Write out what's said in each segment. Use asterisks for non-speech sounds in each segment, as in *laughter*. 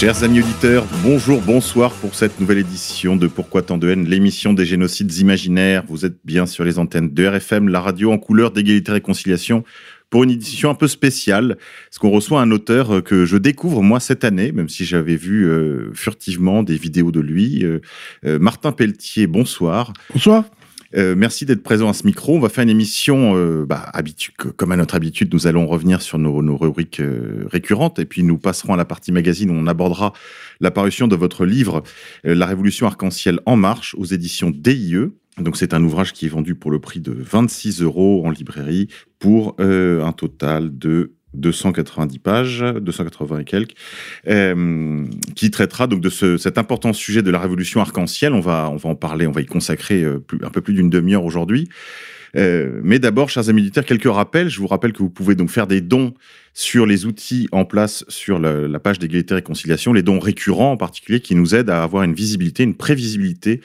Chers amis auditeurs, bonjour, bonsoir pour cette nouvelle édition de Pourquoi tant de haine, l'émission des génocides imaginaires. Vous êtes bien sur les antennes de RFM, la radio en couleur d'égalité et réconciliation, pour une édition un peu spéciale, parce qu'on reçoit un auteur euh, que je découvre moi cette année, même si j'avais vu euh, furtivement des vidéos de lui. Euh, euh, Martin Pelletier, bonsoir. Bonsoir. Euh, merci d'être présent à ce micro. On va faire une émission, euh, bah, comme à notre habitude, nous allons revenir sur nos, rubriques euh, récurrentes et puis nous passerons à la partie magazine où on abordera la parution de votre livre euh, La Révolution arc-en-ciel en marche aux éditions DIE. Donc c'est un ouvrage qui est vendu pour le prix de 26 euros en librairie pour un total de 290 pages, 280 et quelques, euh, qui traitera donc de ce, cet important sujet de la révolution arc-en-ciel. On va, on va en parler, on va y consacrer euh, un peu plus d'une demi-heure aujourd'hui. Euh, mais d'abord, chers amis auditeurs, quelques rappels. Je vous rappelle que vous pouvez donc faire des dons sur les outils en place sur la, page d'égalité et réconciliation, les dons récurrents en particulier, qui nous aident à avoir une visibilité, une prévisibilité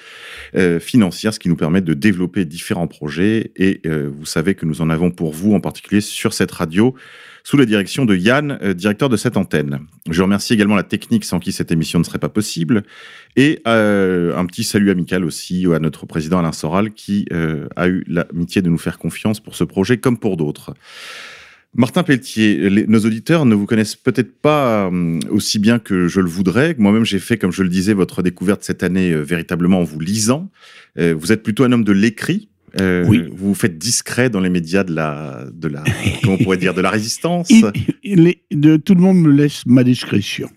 financière, ce qui nous permet de développer différents projets. Et vous savez que nous en avons pour vous, en particulier sur cette radio, sous la direction de Yann, euh, directeur de cette antenne. Je remercie également la technique sans qui cette émission ne serait pas possible. Et euh, un petit salut amical aussi à notre président Alain Soral qui euh, a eu l'amitié de nous faire confiance pour ce projet comme pour d'autres. Martin Pelletier, les- nos auditeurs ne vous connaissent peut-être pas euh, aussi bien que je le voudrais. Moi-même, j'ai fait, comme je le disais, votre découverte cette année euh, véritablement en vous lisant. Vous êtes plutôt un homme de l'écrit. Euh, Oui. Vous vous faites discret dans les médias de la, de la, comment on pourrait dire, de la résistance. Il- il est- de, tout le monde me laisse ma discrétion.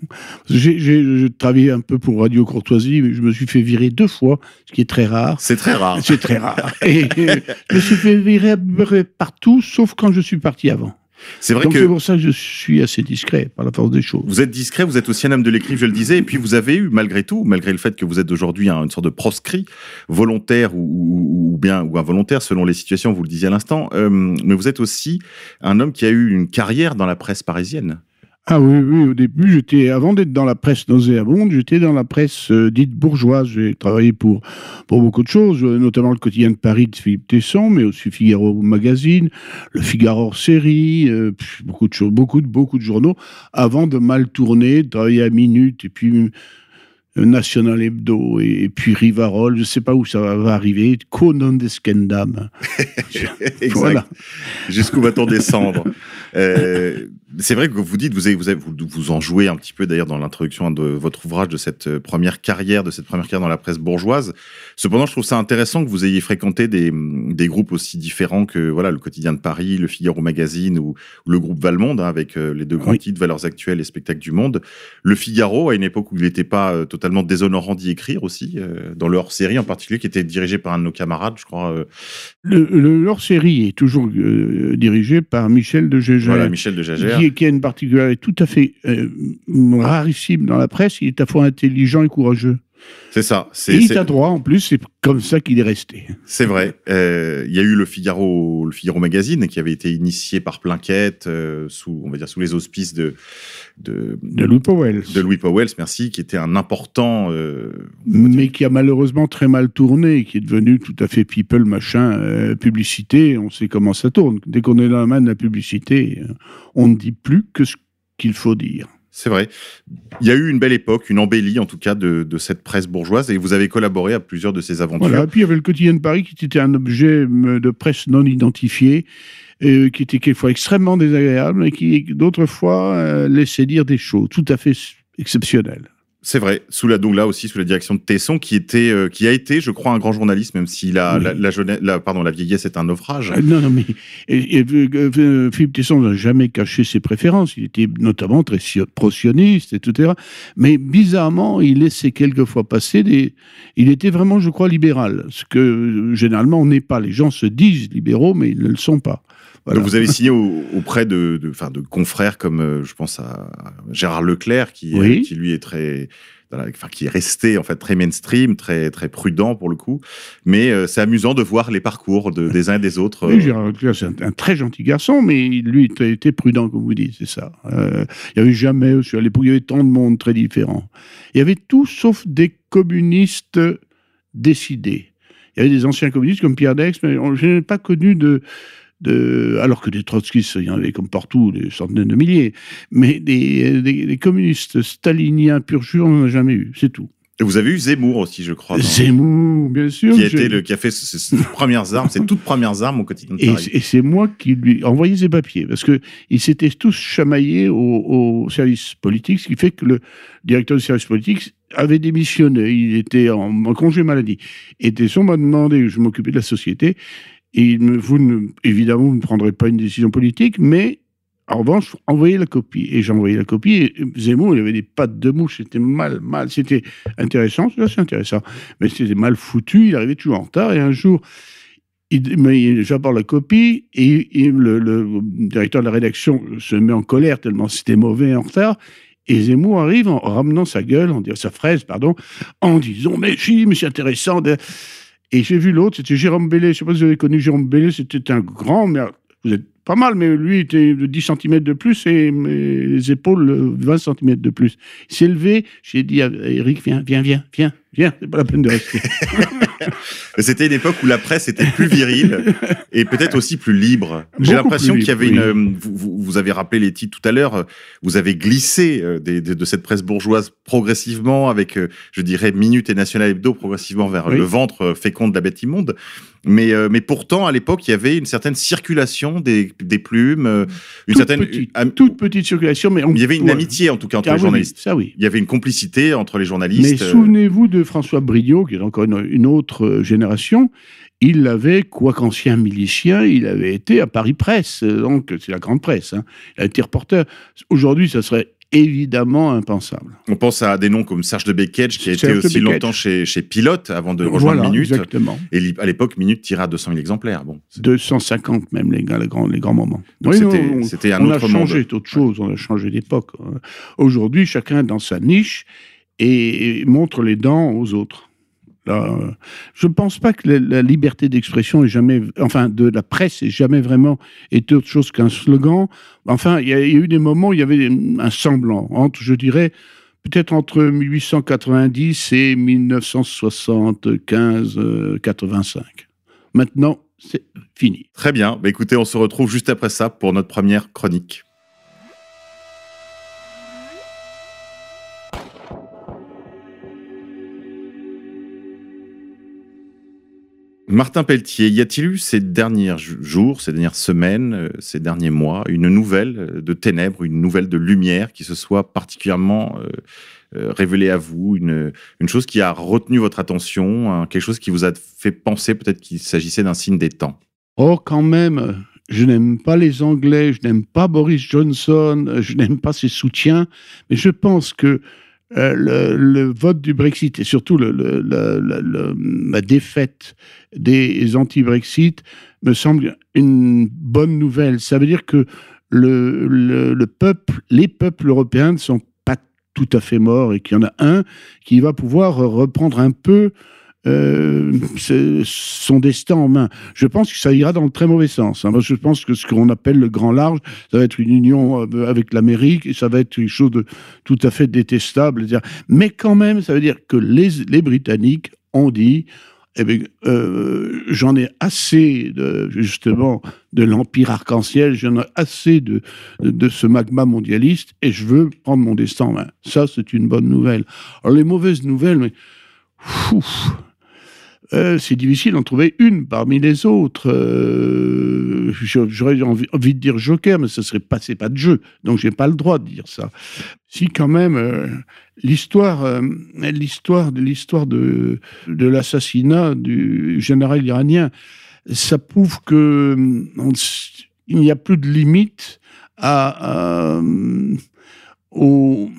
J'ai travaillé un peu pour Radio Courtoisie, mais je me suis fait virer deux fois, ce qui est très rare. C'est très rare. C'est très rare. Et euh, je me suis fait virer partout, sauf quand je suis parti avant. C'est vrai Donc que c'est pour ça que je suis assez discret, par la force des choses. Vous êtes discret, vous êtes aussi un homme de l'écrit, je le disais, et puis vous avez eu, malgré tout, malgré le fait que vous êtes aujourd'hui un- une sorte de proscrit, volontaire ou, ou- ou bien ou involontaire selon les situations, vous le disiez à l'instant, euh, mais vous êtes aussi un homme qui a eu une carrière dans la presse parisienne. Ah oui, oui, au début, j'étais, avant d'être dans la presse nauséabonde, j'étais dans la presse euh, dite bourgeoise. J'ai travaillé pour, pour beaucoup de choses, euh, notamment le quotidien de Paris de Philippe Tesson, mais aussi Figaro Magazine, le Figaro série, euh, beaucoup de beaucoup de, beaucoup de journaux, avant de mal tourner, de travailler à Minute, et puis National Hebdo, et, puis Rivarol, je ne sais pas où ça va, arriver, Conan d'Eskendam. *laughs* Voilà. Jusqu'où va-t-on descendre *laughs* Euh, C'est vrai que vous dites, vous, avez, vous, avez- vous, vous en jouez un petit peu d'ailleurs dans l'introduction de votre ouvrage de cette euh, première carrière, de cette première carrière dans la presse bourgeoise. Cependant, je trouve ça intéressant que vous ayez fréquenté des, des groupes aussi différents que voilà le quotidien de Paris, le Figaro Magazine ou, ou le groupe Valmonde, hein, avec euh, les deux grands Oui. titres Valeurs actuelles et Spectacles du monde. Le Figaro, à une époque où il n'était pas euh, totalement déshonorant d'y écrire aussi, euh, dans le hors-série en particulier, qui était dirigé par un de nos camarades, je crois. euh, Le, le hors-série est toujours euh, dirigé par Michel de Gégère. voilà, Michel de Jagère. qui, qui a une particularité tout à fait euh, rarissime dans la presse. Il est à la fois intelligent et courageux. C'est ça. Et C'est il c'est- a droit, en plus, c'est comme ça qu'il est resté. c'est vrai. Euh, Il y a eu le Figaro, le Figaro Magazine qui avait été initié par Plinquette euh, sous, on va dire, sous les auspices de de, De Louis Powell. de Louis Powell, merci, qui était un important. euh, Mais qui a malheureusement très mal tourné, qui est devenu tout à fait people, machin, publicité. On sait comment ça tourne. Dès qu'on est dans la main de la publicité, on ne dit plus que ce qu'il faut dire. C'est vrai. Il y a eu une belle époque, une embellie en tout cas de, cette presse bourgeoise, et vous avez collaboré à plusieurs de ces aventures. Voilà. Puis il y avait le quotidien de Paris qui était un objet euh, de presse non identifié, euh, qui était quelquefois extrêmement désagréable et qui d'autres fois euh, laissait dire des choses tout à fait exceptionnelles. C'est vrai, sous la donc là aussi sous la direction de Tesson, qui était, euh, qui a été, je crois, un grand journaliste, même si la, Oui. la, la jeunesse, la- pardon, la vieillesse est un naufrage. Euh, Non, non, mais et- et, euh, Philippe Tesson n'a jamais caché ses préférences. Il était notamment très sio- pro-sioniste, etc. Mais bizarrement, il laissait quelquefois passer des. Il était vraiment, je crois, libéral. Ce que généralement on n'est pas. Les gens se disent libéraux, mais ils ne le sont pas. Voilà. Donc vous avez signé au- auprès de, de, enfin, de confrères comme, euh, je pense à Gérard Leclerc, qui, euh, Oui. qui lui est très, enfin, qui est resté en fait très mainstream, très très prudent pour le coup. Mais euh, c'est amusant de voir les parcours de, des uns et des autres. Oui, Gérard Leclerc, c'est un, un très gentil garçon, mais lui était, était prudent, comme vous dites, c'est ça. Euh, il n'y avait jamais, à l'époque, il y avait tant de monde très différent. Il y avait tout sauf des communistes décidés. Il y avait des anciens communistes comme Pierre Dex, mais on- je n'ai pas connu de, de. Alors que des trotskistes, il y en avait comme partout, des centaines de milliers. Mais des, des- des communistes staliniens pur jus, on n'en a jamais eu, c'est tout. et vous avez eu Zemmour aussi, je crois. Zemmour, bien sûr. qui été le, qui a fait ses, ses *laughs* premières armes, ses toutes premières armes au quotidien de Et, Paris. c'est- et c'est moi qui lui envoyais ses papiers, parce que ils s'étaient tous chamaillés au, au service politique, ce qui fait que le directeur du service politique avait démissionné. Il était en, en congé maladie. Et Tesson m'a demandé, je m'occupais de la société, et vous ne, évidemment, vous ne prendrez pas une décision politique, mais en revanche, envoyez la copie. Et j'ai envoyé la copie, et Zemmour, il avait des pattes de mouche, c'était mal, mal, c'était intéressant, c'est intéressant, mais c'était mal foutu, il arrivait toujours en retard, et un jour, j'apporte la copie et, le, directeur de la rédaction se met en colère tellement c'était mauvais en retard. Et Zemmour arrive en ramenant sa gueule, en disant sa fraise, pardon, en disant mais si, mais c'est intéressant. Et j'ai vu l'autre, c'était Jérôme Bellet. Je ne sais pas si vous avez connu Jérôme Bellet, c'était un grand, mais vous êtes pas mal, mais lui était de 10 cm de plus et les épaules euh, 20 cm de plus. Il s'est levé, j'ai dit à Eric, viens, viens, viens, viens, viens, c'est pas la peine de rester. *laughs* C'était une époque où la presse était plus virile et peut-être aussi plus libre. J'ai l'impression qu'il y avait une. euh, Vous, vous- avez rappelé les titres tout à l'heure. euh, Vous avez glissé euh, des- de cette presse bourgeoise progressivement avec, je dirais, Minute et National Hebdo progressivement vers Oui. le ventre fécond de la bête immonde. Mais, euh, mais pourtant, à l'époque, il y avait une certaine circulation des, des plumes, euh, une toute certaine. petite, am- toute petite circulation, mais on- il y avait une ouais. amitié en tout cas entre Ah les oui, journalistes. Ça oui. Il y avait une complicité entre les Mais journalistes. euh, souvenez-vous de François Brignot, qui est encore une, une autre euh, génération. Il avait, quoi qu'ancien milicien, il avait été à Paris Presse, euh, donc c'est la grande presse. hein. Il a été reporter. Aujourd'hui, ça serait évidemment impensable. On pense à des noms comme Serge de Beketch, qui a été Serge aussi longtemps chez, chez Pilote avant de rejoindre voilà, Minute. exactement. Et à l'époque, Minute tirait à 200 000 exemplaires. Bon, c'est- 250 même, les, les, grands, les grands moments. donc Oui, c'était un on a autre changé monde. d'autres choses, on a changé d'époque. Euh, Aujourd'hui, chacun est dans sa niche et montre les dents aux autres. Euh, je ne pense pas que la, liberté d'expression est jamais, enfin, de la presse ait jamais vraiment été autre chose qu'un slogan. Enfin, il y, a eu des moments où il y avait un semblant entre, je dirais, peut-être entre 1890 et 1975-85. Maintenant, c'est fini. Très bien. Bah, écoutez, on se retrouve juste après ça pour notre première chronique. Martin Pelletier, y a-t-il eu ces derniers jou- jours, ces dernières semaines, euh, ces derniers mois, une nouvelle euh, de ténèbres, une nouvelle de lumière qui se soit particulièrement euh, révélée à vous, une, chose qui a retenu votre attention, quelque chose qui vous a fait penser peut-être qu'il s'agissait d'un signe des temps? Oh, quand même, je n'aime pas les Anglais, je n'aime pas Boris Johnson, je n'aime pas ses soutiens, mais je pense que euh, le, vote du Brexit et surtout la défaite des anti-Brexit me semble une bonne nouvelle. Ça veut dire que le peuple, les peuples européens ne sont pas tout à fait morts et qu'il y en a un qui va pouvoir reprendre un peu euh, son destin en main. Je pense que ça ira dans le très mauvais sens. hein. Je pense que ce qu'on appelle le grand large, ça va être une union euh, avec l'Amérique et ça va être quelque chose de tout à fait détestable. Mais quand même, ça veut dire que les, Britanniques ont dit eh bien, euh, j'en ai assez justement de l'empire arc-en-ciel, j'en ai assez de, ce magma mondialiste et je veux prendre mon destin en main. Ça, c'est une bonne nouvelle. Alors les mauvaises nouvelles, mais. Euh, c'est difficile d'en trouver une parmi les autres. Euh, J'aurais envie, de dire Joker, mais ce serait pas, pas de jeu, donc j'ai pas le droit de dire ça. Si quand même euh, l'histoire, l'histoire de de, de l'assassinat du général iranien, ça prouve que on il n'y a plus de limite à, au,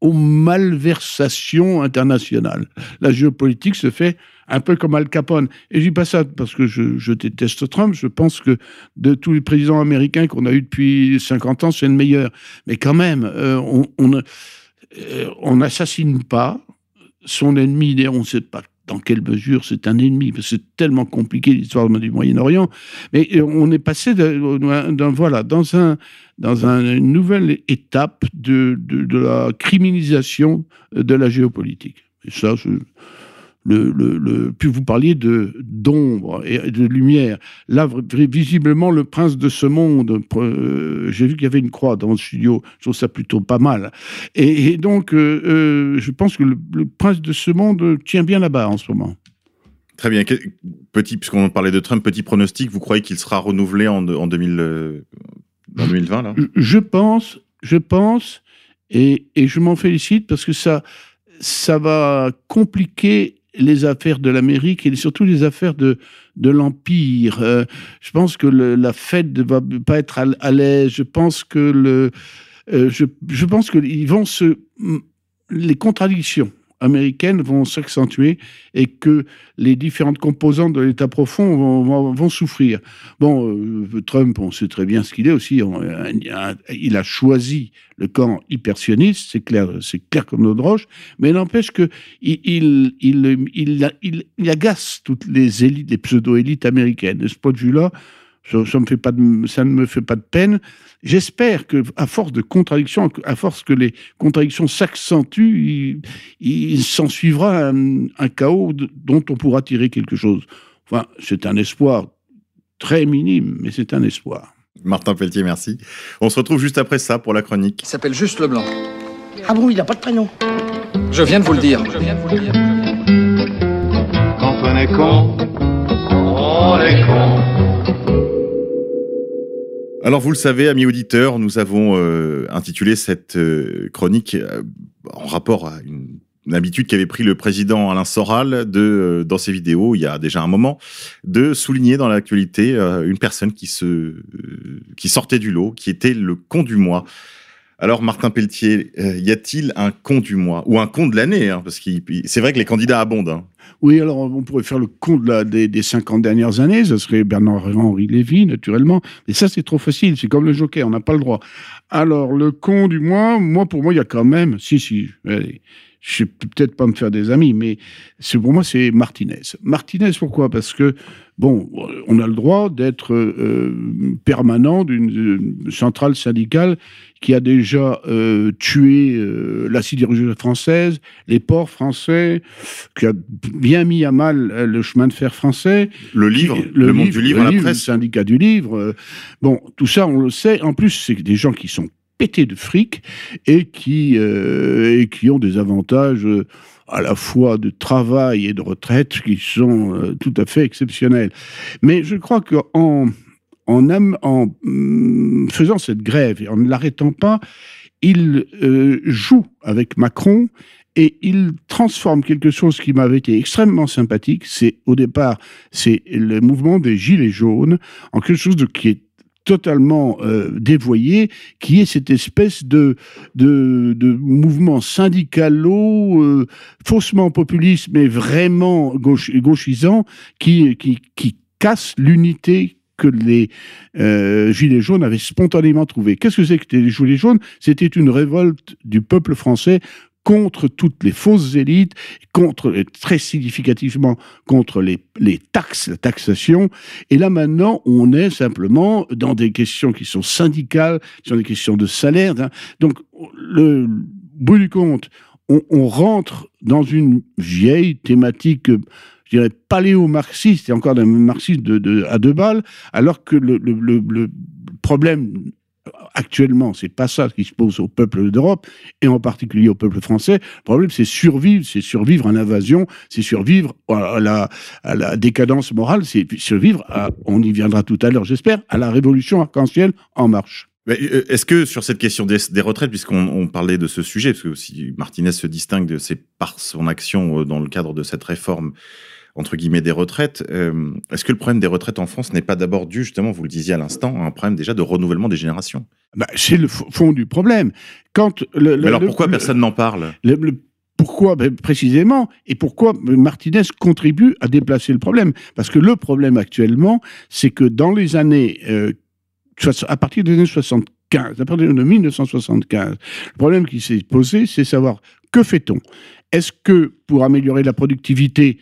aux malversations internationales. La géopolitique se fait un peu comme Al Capone. Et je dis pas ça parce que je, déteste Trump. Je pense que de tous les présidents américains qu'on a eu depuis 50 ans, c'est le meilleur. Mais quand même, euh, euh, on n'assassine pas son ennemi. On ne sait pas dans quelle mesure c'est un ennemi, parce c'est tellement compliqué l'histoire du Moyen-Orient. Mais euh, on est passé d'un voilà dans un dans une nouvelle étape de, de, la criminalisation de la géopolitique. Et ça, le, le, puis vous parliez de d'ombre et de lumière. Là, visiblement, le prince de ce monde, euh, j'ai vu qu'il y avait une croix dans le studio, je trouve ça plutôt pas mal. Et, donc, euh, euh, je pense que le, prince de ce monde tient bien là-bas en ce moment. Très bien. Petit, puisqu'on parlait de Trump, petit pronostic, vous croyez qu'il sera renouvelé en, en 2020 là? Je pense, je pense, et, et je m'en félicite parce que ça, ça va compliquer les affaires de l'Amérique et surtout les affaires de, de l'Empire. Euh, je pense que la Fed ne va pas être à, l'aise. Je pense que le, euh, je, pense se, les contradictions américaines vont s'accentuer et que les différentes composantes de l'État profond vont, souffrir. Bon, euh, Trump, on sait très bien ce qu'il est aussi. il a choisi le camp hypersioniste, c'est clair, c'est clair comme notre roche, mais n'empêche que il, il, agace toutes les élites, les pseudo-élites américaines. De ce point de vue-là, ça, ça, me fait pas de, ça ne me fait pas de peine. J'espère que, à force de contradictions, à force que les contradictions s'accentuent, il, s'en suivra un, chaos dont on pourra tirer quelque chose. Enfin, c'est un espoir très minime, mais c'est un espoir. Martin Pelletier, merci. On se retrouve juste après ça pour la chronique. Il s'appelle juste Leblanc. Ah bon, il n'a pas de prénom Je viens de vous le dire. Je viens de vous le dire. Quand on est con, on est con. Alors vous le savez, amis auditeurs, nous avons euh, intitulé cette euh, chronique euh, en rapport à une, habitude qu'avait pris le président Alain Soral de, dans ses vidéos il y a déjà un moment, de souligner dans l'actualité une personne qui se, qui sortait du lot, qui était le con du mois. Alors, Martin Pelletier, y a-t-il un con du mois ou un con de l'année hein, Parce que c'est vrai que les candidats abondent. Hein. Oui, alors on pourrait faire le la, des, des, 50 dernières années, ce serait Bernard-Henri Lévy, naturellement. Mais ça, c'est trop facile, c'est comme le joker, on n'a pas le droit. Alors, le con du mois, moi, pour moi, il y a quand même, si, si, allez, je ne vais peut-être pas me faire des amis, mais pour moi, c'est Martinez. Martinez, pourquoi? Parce que, bon, on a le droit d'être euh, permanent d'une centrale syndicale qui a déjà euh, tué euh, la sidérurgie française, les ports français, qui a bien mis à mal le chemin de fer français. Le livre, le, monde du livre, le, livre, le syndicat du livre. bon, tout ça, on le sait. En plus, c'est des gens qui sont pétés de fric et qui, euh, et qui ont des avantages euh, à la fois de travail et de retraite qui sont euh, tout à fait exceptionnels. Mais je crois qu'en en, en mm, faisant cette grève et en ne l'arrêtant pas, il joue avec Macron et il transforme quelque chose qui m'avait été extrêmement sympathique. C'est au départ, c'est le mouvement des Gilets jaunes en quelque chose de, qui est totalement euh, dévoyé, qui est cette espèce de, mouvement syndicalo, euh, faussement populiste, mais vraiment gauchisant, qui, casse l'unité que les euh, Gilets jaunes avaient spontanément trouvé. Qu'est-ce que c'est que les Gilets jaunes? C'était une révolte du peuple français contre toutes les fausses élites, contre, très significativement, contre les, les taxes, la taxation. Et là, maintenant, on est simplement dans des questions qui sont syndicales, qui sont des questions de salaire. Hein. Donc, le bout du compte, on, rentre dans une vieille thématique je dirais, paléo-marxiste, et encore d'un marxiste de, à deux balles, alors que le problème actuellement, c'est pas ça qui se pose au peuple d'Europe et en particulier au peuple français. Le problème, c'est survivre, c'est survivre à l'invasion, c'est survivre à la, décadence morale, c'est survivre à, on y viendra tout à l'heure, j'espère, à la révolution arc-en-ciel en marche. Euh, est-ce que sur cette question des, des retraites, puisqu'on parlait de ce sujet, parce que aussi Martinez se distingue c'est par son action euh, dans le cadre de cette réforme entre guillemets des retraites. Euh, Est-ce que le problème des retraites en France n'est pas d'abord dû, justement, vous le disiez à l'instant, à un problème déjà de renouvellement des générations? Bah, c'est le fond du problème. Quand le, le- Mais alors le- pourquoi personne n'en parle? le- le- pourquoi ben, précisément et pourquoi Martinez contribue à déplacer le problème? Parce que le problème actuellement, c'est que dans les années euh, à partir des années 75, à partir de 1975, le problème qui s'est posé, c'est savoir que fait-on? Est-ce que pour améliorer la productivité,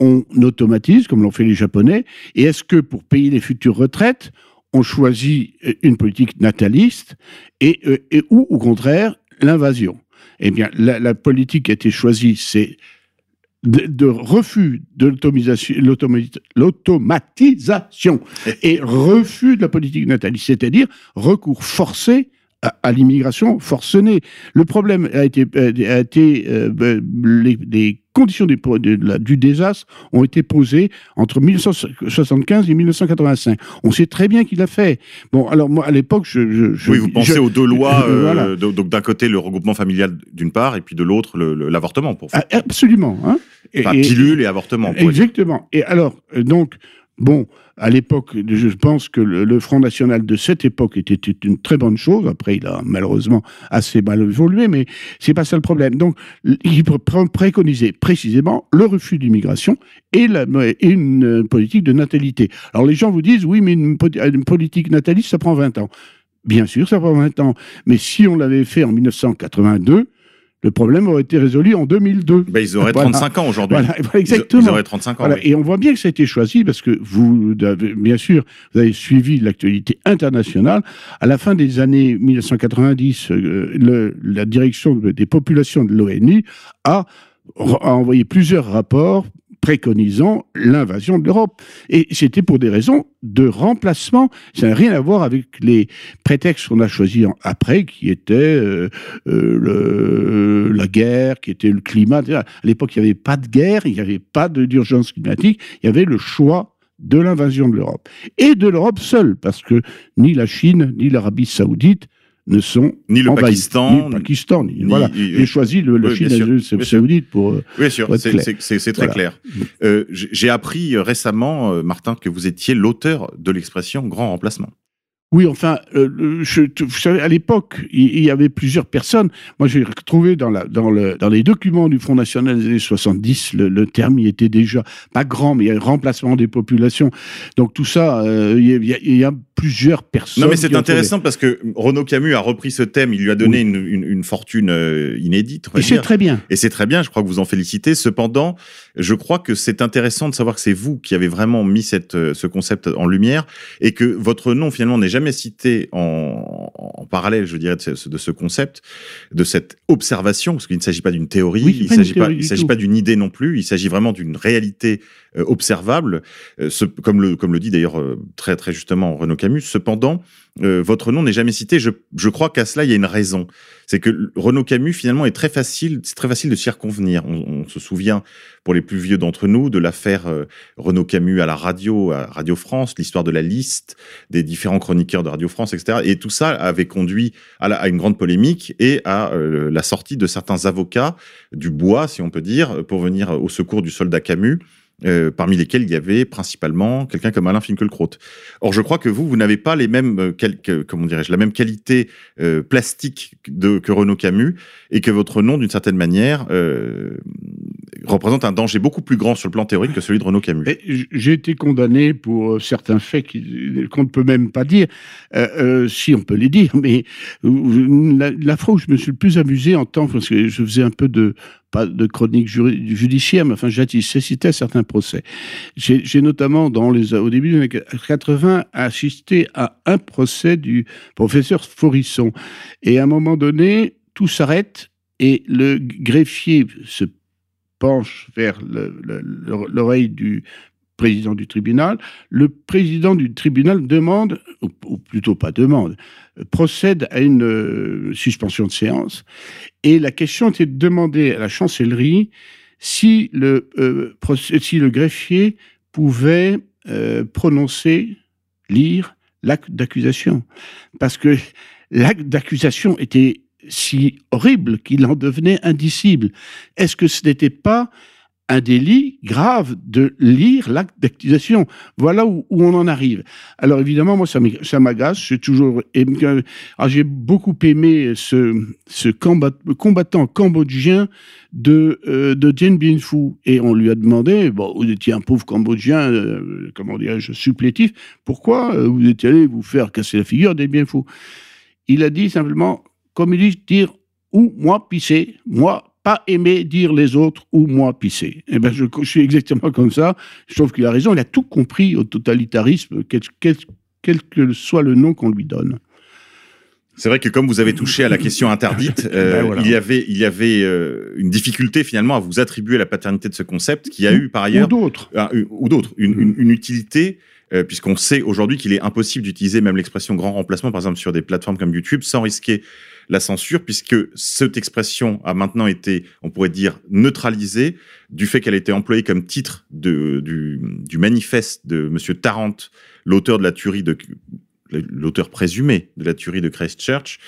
on automatise, comme l'ont fait les Japonais, et est-ce que pour payer les futures retraites, on choisit euh, une politique nataliste et, euh, et ou au contraire l'invasion? Eh bien, la, politique qui a été choisie, c'est de, refus de l'automatisation- l'automa- l'automatisation et refus de la politique nataliste, c'est-à-dire recours forcé à, l'immigration forcenée. Le problème a été, euh, ben, les conditions de du désastre ont été posées entre 1975 et 1985. On sait très bien qu'il a fait. Bon, alors moi, à l'époque, je, je, je- Oui, vous pensez je- aux deux lois, euh, voilà. de- donc d'un côté le regroupement familial d'une part, et puis de l'autre l'avortement, pour faire. Ah, Absolument. Hein. Et- Enfin, et- pilule et avortement. pour. Exactement. Et alors, euh, donc, bon, à l'époque, je pense que le, Front National de cette époque était, une très bonne chose. Après, il a malheureusement assez mal évolué, mais c'est pas ça le problème. Donc, il pr- pr- préconisait précisément le refus d'immigration et, une euh, politique de natalité. Alors, les gens vous disent, oui, mais une politique nataliste, ça prend 20 ans. Bien sûr, ça prend 20 ans. Mais si on l'avait fait en 1982, le problème aurait été résolu en 2002. Ben, ils auraient Voilà. 35 ans aujourd'hui. Voilà, exactement. Ils auraient 35 ans. Voilà, oui. Et on voit bien que ça a été choisi parce que vous, avez- bien sûr, vous avez suivi l'actualité internationale. À la fin des années 1990, euh, le- la direction de- des populations de l'ONU a, a envoyé plusieurs rapports préconisant l'invasion de l'Europe. Et c'était pour des raisons de remplacement. Ça n'a rien à voir avec les prétextes qu'on a choisis après, qui étaient euh, euh, la guerre, qui était le climat. À l'époque, il n'y avait pas de guerre, il n'y avait pas d'urgence climatique, il y avait le choix de l'invasion de l'Europe. Et de l'Europe seule, parce que ni la Chine, ni l'Arabie saoudite ne sont Ni le envahis. Pakistan, Ni le Pakistan. ni- ni- voilà. J'ai choisi le, la Oui, Chine et saoudite pour... euh, Bien sûr, c'est très Voilà. clair. Euh, J'ai appris euh, récemment, euh, Martin, que vous étiez l'auteur de l'expression grand remplacement. Oui, enfin, euh, je, vous savez, à l'époque, il, il y avait plusieurs personnes. Moi, j'ai retrouvé dans, la, dans, le, dans les documents du Front National des années 70, le, le terme y était déjà pas grand, mais il y a un remplacement des populations. Donc tout ça, euh, il, il y a- il y a plusieurs personnes. Non, mais c'est intéressant parce que Renaud Camus a repris ce thème, il lui a donné une, une- une fortune euh, inédite. Et c'est très bien. Et c'est très bien, je crois que vous en félicitez. Cependant, je crois que c'est intéressant de savoir que c'est vous qui avez vraiment mis cette, euh, ce concept en lumière et que votre nom finalement n'est jamais cité en, en parallèle, je dirais, de ce, de ce concept, de cette observation, parce qu'il ne s'agit pas d'une théorie, Oui, il une s'agit pas, il s'agit pas d'une idée non plus, il s'agit vraiment d'une réalité observable, euh, comme le dit d'ailleurs euh, très justement Renaud Camus. Cependant, euh, votre nom n'est jamais cité. Je, crois qu'à cela il y a une raison. C'est que Renaud Camus finalement est très facile, c'est très facile de s'y reconvenir. On, on se souvient pour les plus vieux d'entre nous de l'affaire euh, Renaud Camus à la radio, à Radio France, l'histoire de la liste des différents chroniqueurs de Radio France, etc. Et tout ça avait conduit à, une grande polémique et à euh, la sortie de certains avocats du bois, si on peut dire, pour venir au secours du soldat Camus. Euh, parmi lesquels il y avait principalement quelqu'un comme Alain Finkielkraut. Or, je crois que vous, vous n'avez pas les mêmes, euh, comment dirais-je, la même qualité euh, plastique de, que Renaud Camus, et que votre nom, d'une certaine manière, euh, représente un danger beaucoup plus grand sur le plan théorique que celui de Renaud Camus. J'ai été condamné pour euh, certains faits qu'on ne peut même pas dire, euh, euh, si on peut les dire, *laughs* mais la, la fois où je me suis le plus amusé en tant, parce que je faisais un peu de, pas de chronique judiciaire, mais enfin j'assistais à certains procès. J'ai notamment, au début des années 80, assisté à un procès du professeur Forisson. Et à un moment donné, tout s'arrête et le greffier se penche vers le- le- le- l'oreille du président du tribunal. Le président du tribunal demande, ou, plutôt pas demande, procède à une euh, suspension de séance. Et la question était de demander à la chancellerie si le, euh, greffier pouvait euh, prononcer, lire l'acte d'accusation. Parce que l'acte d'accusation était si horrible qu'il en devenait indicible. Est-ce que ce n'était pas un délit grave de lire l'acte d'accusation? Voilà où, on en arrive. Alors évidemment, moi, ça m'ag- ça m'agace. J'ai toujours, ah, j'ai beaucoup aimé ce, ce combat- combattant cambodgien de, euh, de Dien Bien Phu. Et on lui a demandé, bon, vous étiez un pauvre Cambodgien, euh, comment dirais-je, supplétif, pourquoi euh, vous étiez allé vous faire casser la figure Dien Bien Phu Il a dit simplement, comme il dit, dire ou moi pisser, moi pas aimer dire les autres ou moi pisser. Eh ben, je, je suis exactement comme ça. Je trouve qu'il a raison. Il a tout compris au totalitarisme, quel, quel- quel que soit le nom qu'on lui donne. C'est vrai que comme vous avez touché à la question interdite, *laughs* euh, Ben voilà. il y avait, il y avait euh, une difficulté finalement à vous attribuer la paternité de ce concept qui a eu par Ou ailleurs d'autres. Ah, euh, ou d'autres, une, une- une utilité, euh, puisqu'on sait aujourd'hui qu'il est impossible d'utiliser même l'expression grand remplacement, par exemple, sur des plateformes comme YouTube, sans risquer la censure, puisque cette expression a maintenant été, on pourrait dire, neutralisée du fait qu'elle été employée comme titre de, du, du manifeste de Monsieur Tarrant, l'auteur de la tuerie de l'auteur présumé de la tuerie de Christchurch.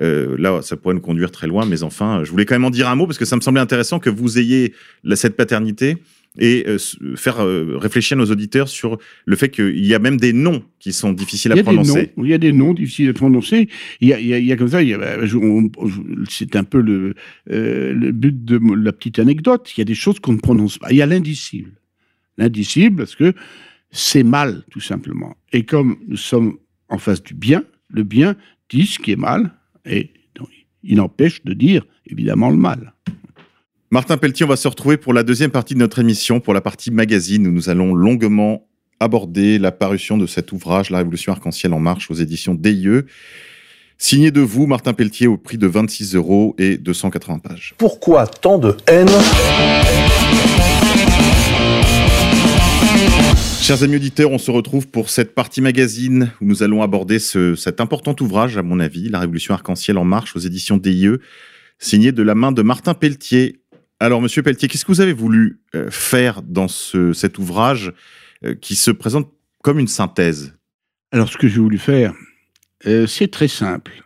Euh, là, ça pourrait nous conduire très loin, mais enfin, je voulais quand même en dire un mot parce que ça me semblait intéressant que vous ayez cette paternité et euh, faire euh, réfléchir nos auditeurs sur le fait qu'il y a même des noms qui sont difficiles à prononcer. noms, il y a des noms difficiles à prononcer. Il y a, il y a, il y a comme ça, bah, c'est un peu le, euh, le but de la petite anecdote. Il y a des choses qu'on ne prononce pas. Il y a l'indicible. L'indicible parce que c'est mal, tout simplement. Et comme nous sommes en face du bien, le bien dit ce qui est mal et donc, il empêche de dire évidemment le mal. Martin Pelletier, on va se retrouver pour la deuxième partie de notre émission, pour la partie magazine, où nous allons longuement aborder la parution de cet ouvrage, La Révolution Arc-en-Ciel en marche, aux éditions DIE. Signé de vous, Martin Pelletier, au prix de 26 euros et 280 pages. Pourquoi tant de haine? Chers amis auditeurs, on se retrouve pour cette partie magazine où nous allons aborder ce- cet important ouvrage, à mon avis, La Révolution Arc-en-Ciel en marche aux éditions DIE, signé de la main de Martin Pelletier. Alors, monsieur Pelletier, qu'est-ce que vous avez voulu euh, faire dans ce, cet ouvrage euh, qui se présente comme une synthèse? Alors, ce que j'ai voulu faire, euh, c'est très simple.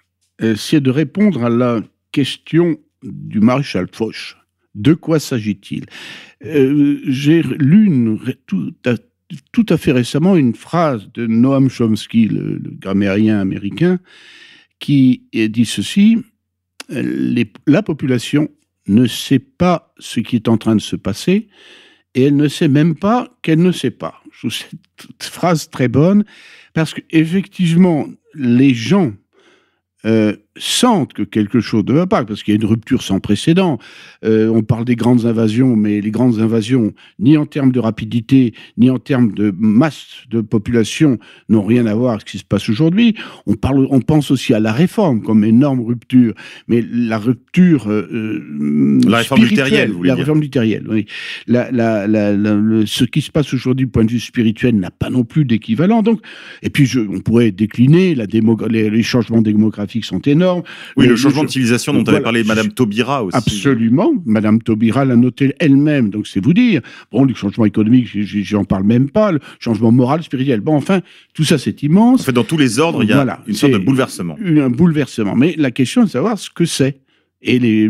C'est de répondre à la question du maréchal Foch. De quoi s'agit-il? J'ai lu tout, à, tout à fait récemment une phrase de Noam Chomsky, le, grammairien américain, qui dit ceci la population ne sait pas ce qui est en train de se passer et elle ne sait même pas qu'elle ne sait pas. Je trouve cette *laughs* phrase très bonne parce que effectivement, les gens euh, sentent que quelque chose ne va pas, parce qu'il y a une rupture sans précédent. Euh, on parle des grandes invasions, mais les grandes invasions, ni en termes de rapidité, ni en termes de masse de population, n'ont rien à voir avec ce qui se passe aujourd'hui. On, parle, on pense aussi à la réforme comme énorme rupture, mais la rupture... euh, euh, La réforme luthérienne, vous voulez La dire. réforme luthérienne, oui. La, la, la, la- le- ce qui se passe aujourd'hui du point de vue spirituel n'a pas non plus d'équivalent. Donc, et puis, je, on pourrait décliner, la démo- les, les changements démographiques sont énormes. Oui, Mais le changement je- de civilisation dont voilà. avait parlé Madame Taubira aussi. Absolument. Madame Taubira l'a noté elle-même, donc c'est vous dire. Bon, le changement économique, j'en parle même pas. Le changement moral, spirituel. Bon, enfin, tout ça, c'est En immense. fait, dans tous les ordres, il y a Voilà, une sorte de bouleversement. Un bouleversement. Mais la question est de savoir ce que c'est. Et les,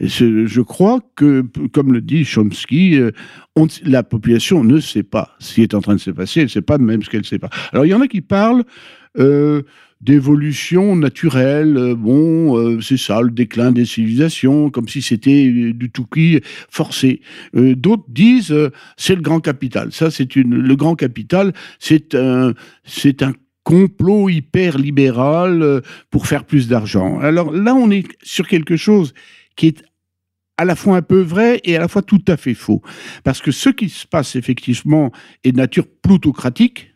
je crois que, comme le dit Chomsky, euh, on la population ne sait pas ce qui est en train de se passer, elle ne sait pas même ce qu'elle ne sait pas. Alors il y en a qui parlent euh, d'évolution naturelle, euh, bon, euh, c'est ça, le déclin des civilisations, comme si c'était euh, du tout qui forcé. D'autres disent, c'est le grand capital. Ça, c'est une, le grand capital, c'est un, c'est un complot hyper libéral pour faire plus d'argent. Alors là, on est sur quelque chose qui est à la fois un peu vrai et à la fois tout à fait faux. Parce que ce qui se passe effectivement est de nature plutocratique,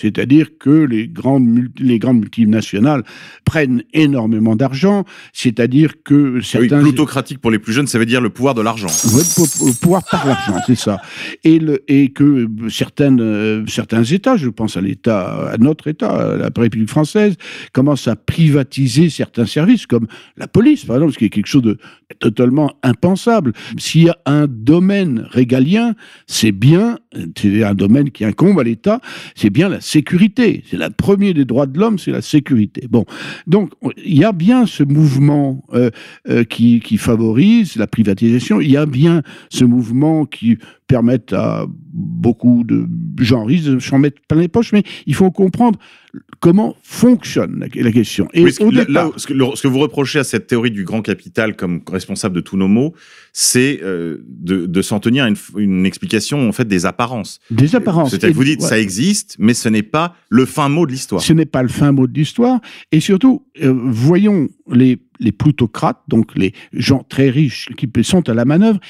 c'est-à-dire que les grandes, les grandes multinationales prennent énormément d'argent, c'est-à-dire que Oui, certains... plutocratique pour les plus jeunes, ça veut dire le pouvoir de l'argent. Pour- pour- pouvoir par l'argent, c'est ça. Et, le, et que euh, certaines, euh, certains États, je pense à l'État, à notre État, à la République française, commencent à privatiser certains services, comme la police, par exemple, ce qui est quelque chose de totalement impensable. S'il y a un domaine régalien, c'est bien, c'est un domaine qui incombe à l'État, c'est bien la sécurité. C'est le premier des droits de l'homme, c'est la sécurité. Bon, donc il y a bien ce mouvement euh, euh, qui, qui favorise la privatisation. Il y a bien ce mouvement qui permet à beaucoup de gens de s'en mettre plein les poches, mais il faut comprendre comment fonctionne la, la question. Et Oui, ce, là- ce que- le- ce que vous reprochez à cette théorie du grand capital comme responsable de tous nos maux, c'est euh, de, de s'en tenir à une, explication en fait des apparences. des apparences. C'est-à-dire que vous dites Ouais. ça existe, mais ce n'est pas le fin mot de l'histoire. Ce n'est pas le fin mot de l'histoire. Et surtout, euh, voyons les, les plutocrates, donc les gens très riches qui sont à la manœuvre.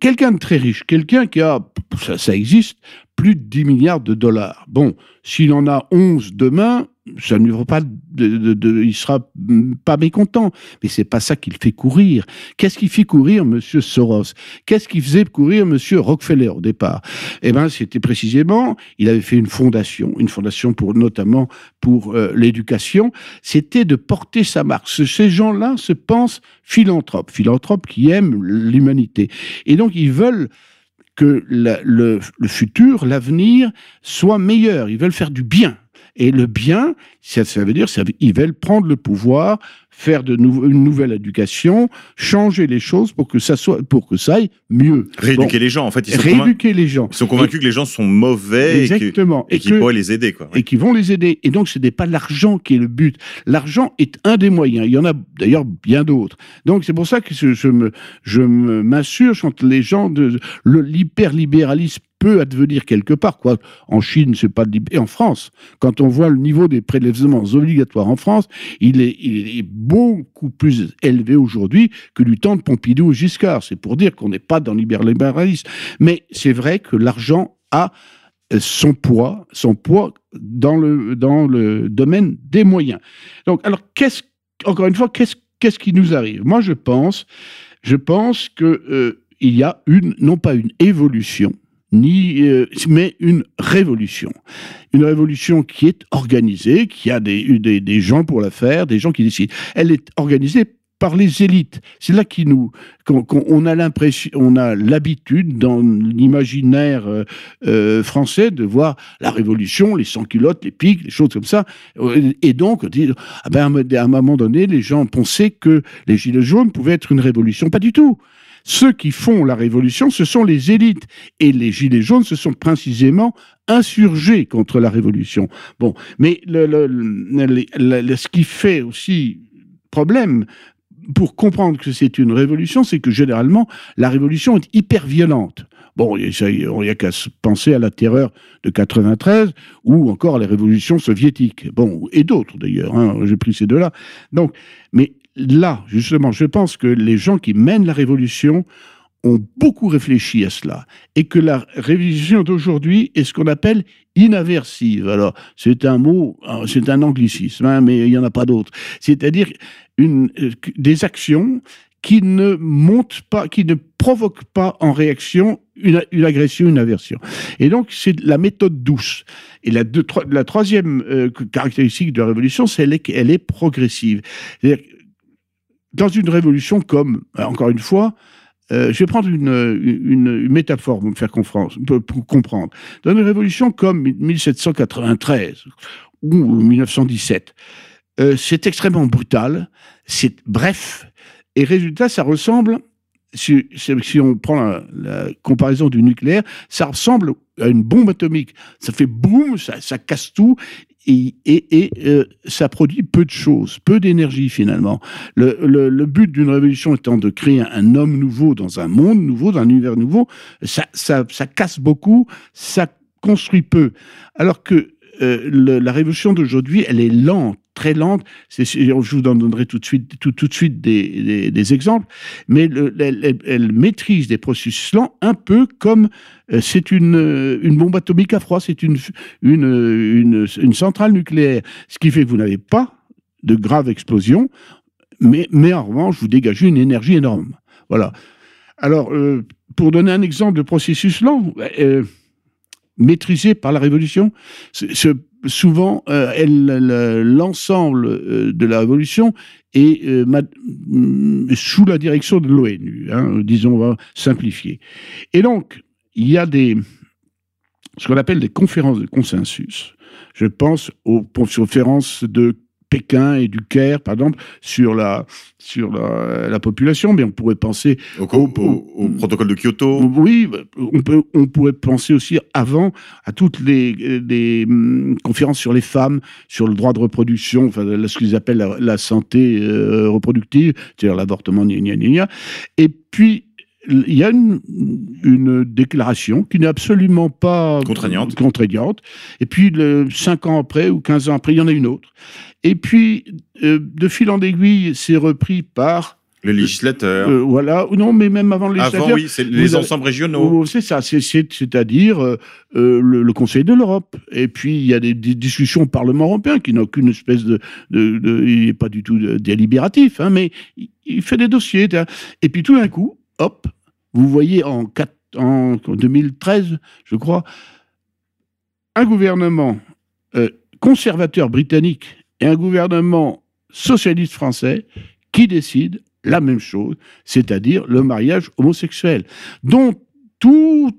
Quelqu'un de très riche, quelqu'un qui a, ça, ça existe, plus de 10 milliards de dollars. Bon, s'il en a 11 demain, ça ne pas de, de- de- il sera pas mécontent. Mais c'est pas ça qui le fait courir. Qu'est-ce qui fait courir Monsieur Soros? Qu'est-ce qui faisait courir Monsieur Rockefeller au départ? Eh ben, c'était précisément, il avait fait une fondation, une fondation pour notamment pour euh, l'éducation. C'était de porter sa marque. Ce- Ces gens-là se pensent philanthropes, philanthropes qui aiment l'humanité, et donc ils veulent que le, le futur, l'avenir soit meilleur. Ils veulent faire du bien. Et le bien, ça, ça veut dire qu'ils veulent prendre le pouvoir, faire de nou- une nouvelle éducation, changer les choses pour que ça soit, pour que ça aille mieux. Rééduquer Bon, les gens, en fait, ils sont, rééduquer les gens. ils sont convaincus que les gens sont mauvais Exactement. et qu'ils que- pourraient les aider. Quoi. et qui vont les aider. Et donc, ce n'est pas l'argent qui est le but. L'argent est un des moyens. Il y en a d'ailleurs bien d'autres. Donc, c'est pour ça que je, je me, je m'assure quand les gens de l'hyperlibéralisme peut advenir quelque part. Quoi. En Chine, c'est pas et en France. Quand on voit le niveau des prélèvements obligatoires en France, il est, beaucoup plus élevé aujourd'hui que du temps de Pompidou et Giscard. C'est pour dire qu'on n'est pas dans l'hyperlibéralisme. Mais c'est vrai que l'argent a euh, son poids, son poids dans le, dans le domaine des moyens. Donc, alors, qu'est-ce, encore une fois, qu'est-ce, qu'est-ce qui nous arrive? Moi, je pense, je pense que euh, il y a une, non pas une évolution, ni, euh, mais une révolution. Une révolution qui est organisée, qui a des, des, des gens pour la faire, des gens qui décident. Elle est organisée par les élites. C'est là qui nous, qu'on, qu'on- on a l'impression, on a l'habitude dans l'imaginaire euh, euh, français de voir la révolution, les sans-culottes, les piques, les choses comme ça. Et donc, ah ben, à un moment donné, les gens pensaient que les Gilets jaunes pouvaient être une révolution. Pas du tout. Ceux qui font la révolution, ce sont les élites. Et les Gilets jaunes se sont précisément insurgés contre la révolution. Bon, mais ce qui fait aussi problème pour comprendre que c'est une révolution, c'est que généralement, la révolution est hyper violente. Bon, il n'y a qu'à se penser à la terreur de 93 ou encore à les révolutions soviétiques. Bon, et d'autres d'ailleurs, hein, j'ai pris ces deux-là. Donc, mais là, justement, je pense que les gens qui mènent la révolution ont beaucoup réfléchi à cela et que la révolution d'aujourd'hui est ce qu'on appelle inaversive. Alors, c'est un mot, euh, c'est un anglicisme, hein, mais il n'y en a pas d'autre. C'est-à-dire euh, des actions qui ne montent pas, qui ne provoquent pas en réaction une, agression, une aversion. Et donc, c'est la méthode douce. Et la, troisième euh, caractéristique de la révolution, c'est qu'elle est, est progressive. C'est-à-dire, dans une révolution comme, euh, encore une fois, euh, je vais prendre une, métaphore pour me faire comprendre. Dans une révolution comme 1793 ou 1917, euh, c'est extrêmement brutal, c'est bref, et résultat, ça ressemble, si, on prend la, comparaison du nucléaire, ça ressemble à une bombe atomique. Ça fait boum, ça casse tout, et, et, et, euh, ça produit peu de choses, peu d'énergie finalement. Le, le, le but d'une révolution étant de créer un, homme nouveau dans un monde nouveau, dans un univers nouveau, ça, ça, ça casse beaucoup, ça construit peu. Alors que euh, le- la révolution d'aujourd'hui, elle est lente, très lente. Je vous en donnerai tout de suite, tout, tout de suite des, des, exemples. Mais le- elle, maîtrise des processus lents, un peu comme euh, c'est une, euh, une bombe atomique à froid, c'est une, une, une, centrale nucléaire. Ce qui fait que vous n'avez pas de graves explosions, mais, mais en revanche, vous dégagez une énergie énorme. Voilà. Alors, euh, pour donner un exemple de processus lent, maîtrisé par la Révolution, souvent, euh, l'ensemble euh, de la Révolution est euh, mm, sous la direction de l'ONU, hein, disons, on va simplifier. Et donc, il y a des, ce qu'on appelle des conférences de consensus. Je pense aux conférences de Pékin et du Caire, par exemple, sur la, sur la, la population, mais on pourrait penser Au, Au- au- au protocole de Kyoto. oui, on, peut, on pourrait penser aussi avant à toutes les, les, hum, conférences sur les femmes, sur le droit de reproduction, enfin, ce qu'ils appellent la, la santé euh, reproductive, c'est-à-dire l'avortement, gna, gna, gna. Et puis, il y a une, une déclaration qui n'est absolument pas Contraignante. contraignante. Et puis, le, cinq ans après ou 15 ans après, il y en a une autre. Et puis, euh, de fil en aiguille, c'est repris par Le législateur. euh, voilà, non, mais même avant le Avant, législateur. oui, c'est les avez- ensembles régionaux. Oh, C'est ça, c'est- c'est- c'est-à-dire euh, euh, le, le Conseil de l'Europe. Et puis il y a des, des discussions au Parlement européen qui n'a aucune espèce de, de, de- il n'est pas du tout délibératif, hein, mais il, il fait des dossiers. Et puis tout d'un coup, hop, vous voyez en, quatre- en 2013, je crois, un gouvernement euh, conservateur britannique et un gouvernement socialiste français qui décident la même chose, c'est-à-dire le mariage homosexuel, dont tout,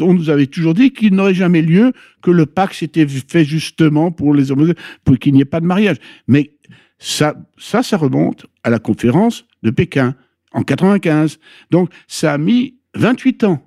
on nous avait toujours dit qu'il n'aurait jamais lieu, que le pacte s'était fait justement pour les homosexuels, pour qu'il n'y ait pas de mariage. Mais ça, ça remonte à la conférence de Pékin en 95. Donc, ça a mis 28 ans.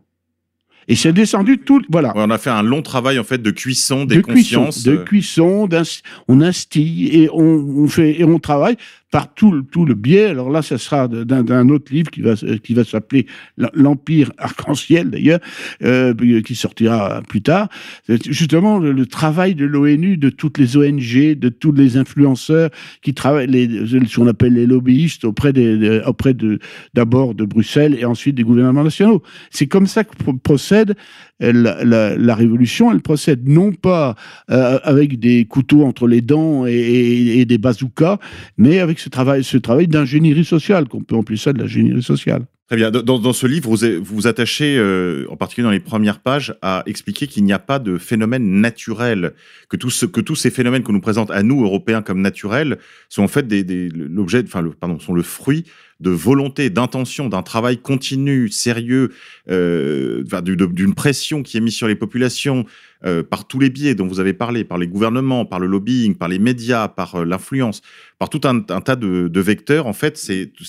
Et c'est descendu tout, voilà. Ouais, on a fait un long travail en fait de cuisson des de cuisson, consciences. de euh, cuisson, d'inst- on instille et on, on fait et on travaille par tout le, tout le biais. Alors là, ça sera d'un autre livre qui va s- qui va s'appeler l'Empire arc-en-ciel d'ailleurs, euh, qui sortira plus tard. Justement, le, le travail de l'ONU, de toutes les ONG, de tous les influenceurs qui travaillent, les, ce qu'on appelle les lobbyistes auprès des, auprès de d'abord de Bruxelles et ensuite des gouvernements nationaux. C'est comme ça que pro- procède euh, la, révolution. Elle procède non pas euh, avec des couteaux entre les dents et, des bazookas, mais avec ce travail, ce travail d'ingénierie sociale, qu'on peut appeler ça de l'ingénierie sociale. Très bien. Dans, ce livre, vous vous attachez, euh, en particulier dans les premières pages, à expliquer qu'il n'y a pas de phénomène naturel, que, que tous ces phénomènes qu'on nous présente à nous, Européens, comme naturels, sont en fait l'objet, le, pardon, sont le fruit de volonté, d'intention, d'un travail continu, sérieux, euh, d'une pression qui est mise sur les populations euh, par tous les biais dont vous avez parlé, par les gouvernements, par le lobbying, par les médias, par euh, l'influence, par tout un, tas de, vecteurs. En fait,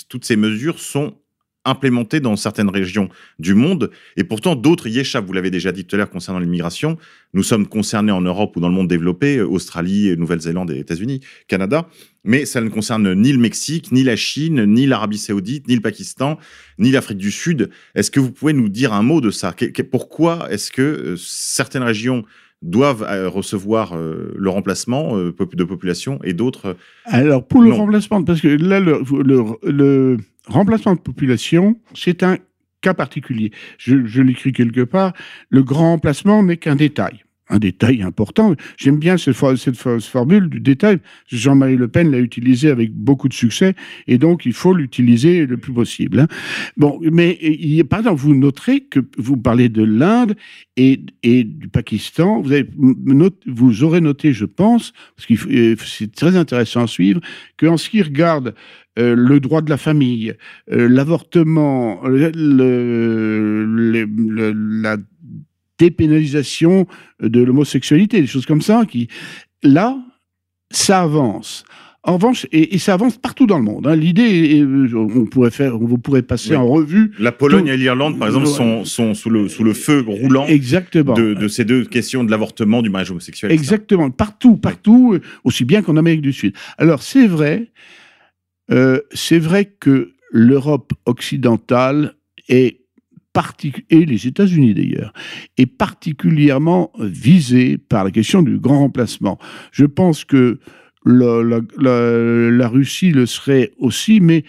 toutes ces mesures sont implémentées dans certaines régions du monde et pourtant d'autres y échappent. Vous l'avez déjà dit tout à l'heure concernant l'immigration. Nous sommes concernés en Europe ou dans le monde développé, Australie, Nouvelle-Zélande États-Unis, Canada, mais ça ne concerne ni le Mexique, ni la Chine, ni l'Arabie Saoudite, ni le Pakistan, ni l'Afrique du Sud. Est-ce que vous pouvez nous dire un mot de ça? Pourquoi est-ce que euh, certaines régions doivent euh, recevoir euh, le remplacement de population et d'autres Alors, pour le Non. remplacement, parce que là, le, le- le remplacement de population, c'est un cas particulier. Je, je l'écris quelque part. Le grand remplacement n'est qu'un détail. Un détail important. J'aime bien cette, for- cette for- formule du détail. Jean-Marie Le Pen l'a utilisé avec beaucoup de succès et donc il faut l'utiliser le plus possible. hein. Bon, mais il y a- par exemple, vous noterez que vous parlez de l'Inde et, et du Pakistan. Vous, aurez noté, je pense, parce que c'est très intéressant à suivre, qu'en ce qui regarde euh, le droit de la famille, euh, l'avortement, le- le- la dépénalisation de l'homosexualité, des choses comme ça, qui là, ça avance. En revanche, et, et ça avance partout dans le monde. hein. L'idée, est- on pourrait faire, vous pourrez passer Oui. en revue La Pologne Tout- et l'Irlande, par exemple, sont, sont sous, le, sous le feu roulant exactement. de, de ces deux questions de l'avortement, du mariage homosexuel. etc. Exactement, partout, partout, euh, aussi bien qu'en Amérique du Sud. Alors c'est vrai, euh, c'est vrai que l'Europe occidentale est et les États-Unis d'ailleurs, est particulièrement visée par la question du grand remplacement. Je pense que la, Russie le serait aussi, mais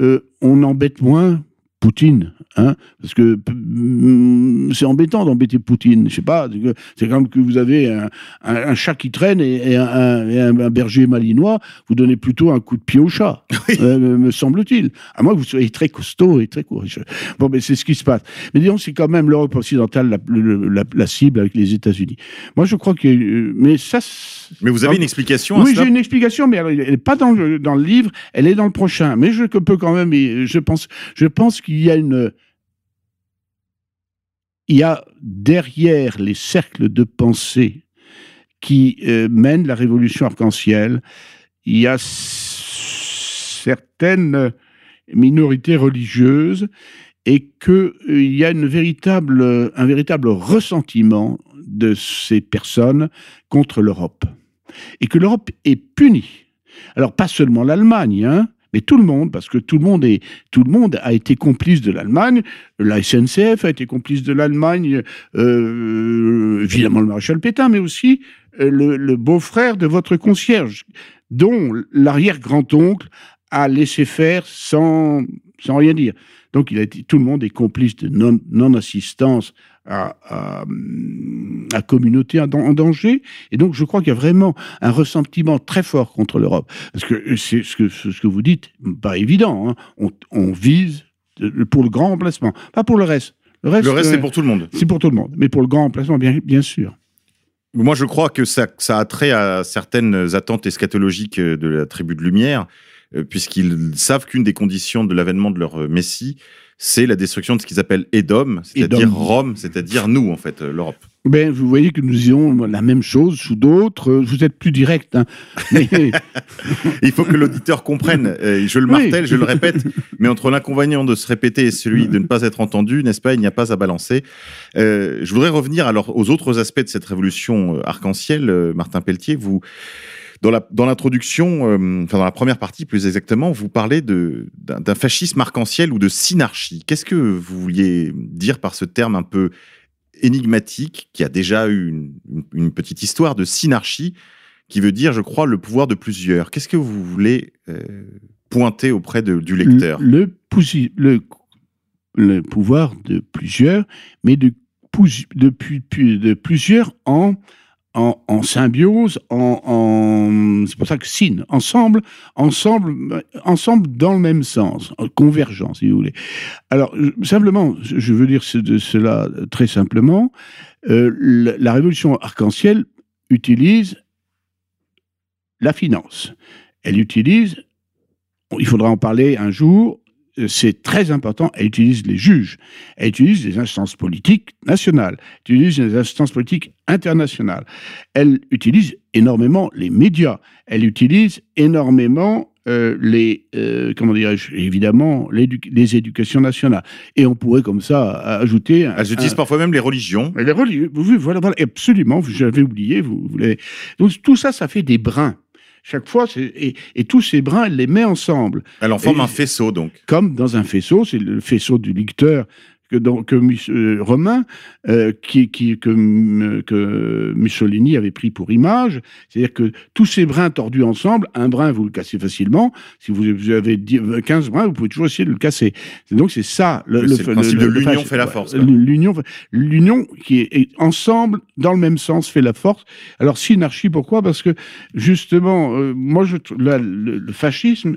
euh, on embête moins Poutine, hein, parce que mm, c'est embêtant d'embêter Poutine. Je sais pas, c'est comme que vous avez un, un- un chat qui traîne et, et un, et berger malinois, vous donnez plutôt un coup de pied au chat, *laughs* euh, me semble-t-il. À moins que vous soyez très costaud et très courageux. Bon, mais c'est ce qui se passe. Mais disons, c'est quand même l'Europe occidentale la, le- la- la cible avec les États-Unis. Moi, je crois que, euh, mais ça. Mais vous avez une explication à oui, j'ai une explication, mais elle n'est pas dans le, dans le livre, elle est dans le prochain. Mais je peux quand même, je pense, je pense qu'il y a une, il y a derrière les cercles de pensée qui euh, mènent la révolution arc-en-ciel, il y a certaines minorités religieuses et qu'il euh, y a une véritable, un véritable ressentiment de ces personnes contre l'Europe. Et que l'Europe est punie. Alors pas seulement l'Allemagne, hein, mais tout le monde, parce que tout le monde, est, tout le monde a été complice de l'Allemagne. La SNCF a été complice de l'Allemagne, euh, évidemment le maréchal Pétain, mais aussi euh, le, beau-frère de votre concierge, dont l'arrière-grand-oncle a laissé faire sans, sans rien dire. Donc il a été, tout le monde est complice de non-assistance à, à, communauté en, danger. Et donc, je crois qu'il y a vraiment un ressentiment très fort contre l'Europe. Parce que c'est ce que, ce que vous dites, pas évident. Hein. On, on, vise pour le grand remplacement, pas pour le reste. Le reste, reste c'est pour tout le monde. C'est pour tout le monde. Mais pour le grand remplacement, bien, bien sûr. Moi, je crois que ça, ça a trait à certaines attentes eschatologiques de la tribu de Lumière, euh, puisqu'ils savent qu'une des conditions de l'avènement de leur Messie, c'est la destruction de ce qu'ils appellent Edom, c'est-à-dire Rome, c'est-à-dire nous, en fait, euh, l'Europe. Ben, vous voyez que nous disons la même chose sous d'autres. Vous êtes plus direct. Hein. *laughs* Il faut que l'auditeur comprenne. Je le martèle, je le répète. Mais entre l'inconvénient de se répéter et celui de ne pas être entendu, n'est-ce pas Il n'y a pas à balancer. Euh, je voudrais revenir alors aux autres aspects de cette révolution euh, arc-en-ciel. Martin Pelletier, vous dans l'introduction, euh, enfin dans la première partie plus exactement, vous parlez d'un fascisme arc-en-ciel ou de synarchie. Qu'est-ce que vous vouliez dire par ce terme un peu énigmatique qui a déjà eu une, petite histoire de synarchie qui veut dire, je crois, le pouvoir de plusieurs? Qu'est-ce que vous voulez euh, pointer auprès du lecteur? Le, pouvoir de plusieurs, mais de plusieurs en en, symbiose, en, c'est pour ça que syn, ensemble, ensemble, ensemble dans le même sens, convergent, si vous voulez. Alors, simplement, je veux dire cela très simplement, euh, la, révolution arc-en-ciel utilise la finance. Elle utilise, il faudra en parler un jour, c'est très important, elle utilise les juges, elle utilise les instances politiques nationales, elle utilise les instances politiques internationales, elle utilise énormément les médias, elle utilise énormément euh, les, euh, comment dirais-je, évidemment, les éducations nationales. Et on pourrait comme ça ajouter... Elle utilise parfois même les religions. Les religions, voilà, voilà, absolument, j'avais oublié, vous, vous Donc tout ça, ça fait des brins. Chaque fois, et, et, tous ces brins, elle les met ensemble. Elle en forme un faisceau, donc. Comme dans un faisceau, c'est le faisceau du lecteur que, que euh, Romain, euh, qui, qui, que, que, Mussolini avait pris pour image. C'est-à-dire que tous ces brins tordus ensemble, un brin, vous le cassez facilement. Si vous, avez 15 brins, vous pouvez toujours essayer de le casser. Donc c'est ça. Le, le, le principe de l'union fait la force. L'union, l'union qui est, ensemble, dans le même sens, fait la force. Alors synarchie, pourquoi? Parce que justement, euh, moi, je, le fascisme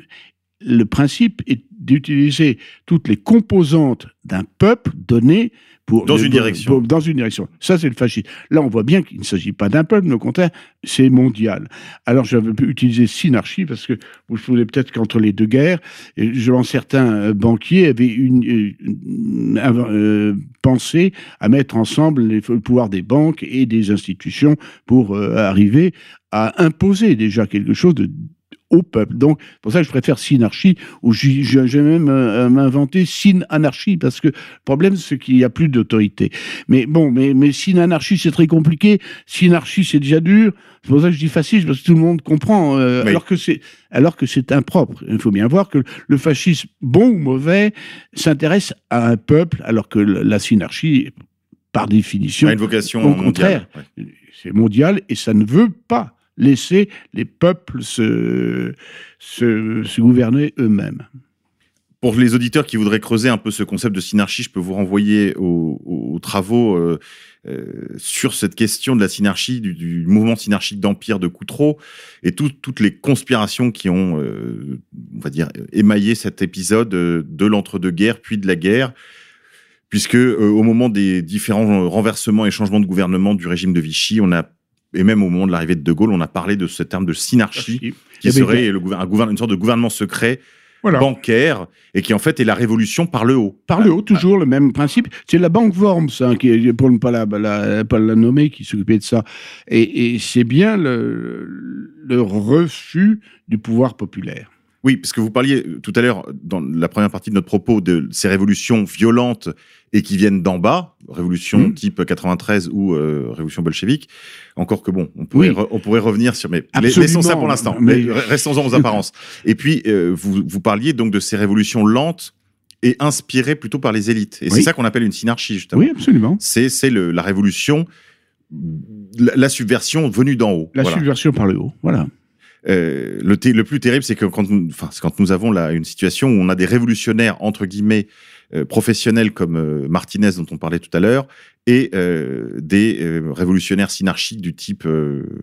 le principe est d'utiliser toutes les composantes d'un peuple donné pour dans une direction. dans une direction. Ça, c'est le fascisme. Là, on voit bien qu'il ne s'agit pas d'un peuple, mais au contraire, c'est mondial. Alors, j'avais pu utiliser synarchie parce que vous vous souvenez peut-être qu'entre les deux guerres, certains euh, banquiers avaient une, euh, pensé à mettre ensemble les, le pouvoir des banques et des institutions pour euh, arriver à imposer déjà quelque chose de au peuple. Donc, pour ça que je préfère synarchie, ou j'ai même euh, inventé syn-anarchie, parce que le problème, c'est qu'il n'y a plus d'autorité. Mais bon, mais, mais syn-anarchie, c'est très compliqué. Synarchie, c'est déjà dur. C'est pour ça que je dis fascisme, parce que tout le monde comprend, euh, alors que c'est alors que c'est impropre. Il faut bien voir que le fascisme, bon ou mauvais, s'intéresse à un peuple, alors que la synarchie, par définition, a une vocation au contraire, c'est mondial et ça ne veut pas laisser les peuples se, gouverner eux-mêmes. Pour les auditeurs qui voudraient creuser un peu ce concept de synarchie, je peux vous renvoyer aux, travaux euh, euh, sur cette question de la synarchie, du, mouvement synarchique d'empire de Coutreau et toutes les conspirations qui ont, euh, on va dire, émaillé cet épisode de l'entre-deux-guerres puis de la guerre puisque au moment des différents renversements et changements de gouvernement du régime de Vichy, on a et même au moment de l'arrivée de De Gaulle, on a parlé de ce terme de synarchie, qui serait le, une sorte de gouvernement secret Voilà. bancaire et qui en fait est la révolution par le haut. Par le haut, toujours le même principe. C'est la banque Worms, hein, qui, pour ne pas la, la- pas la nommer, qui s'occupait de ça. Et, et c'est bien le, le refus du pouvoir populaire. Oui, parce que vous parliez euh, tout à l'heure, dans la première partie de notre propos, de ces révolutions violentes et qui viennent d'en bas, révolution Mhm. type 93 ou euh, révolution bolchevique. Encore que bon, on pourrait, Oui. re- on pourrait revenir sur... Mais Absolument. laissons ça pour l'instant. Mais- Mais Restons-en aux apparences. *laughs* Et puis, euh, vous, vous parliez donc de ces révolutions lentes et inspirées plutôt par les élites. Et Oui. c'est ça qu'on appelle une synarchie, justement. Oui, absolument. C'est la révolution, la, la subversion venue d'en haut. La Voilà. subversion par le haut. Voilà. Euh, le, plus terrible, c'est que quand nous, quand nous avons là une situation où on a des révolutionnaires entre guillemets euh, professionnels comme euh, Martinez dont on parlait tout à l'heure et des révolutionnaires synarchiques du type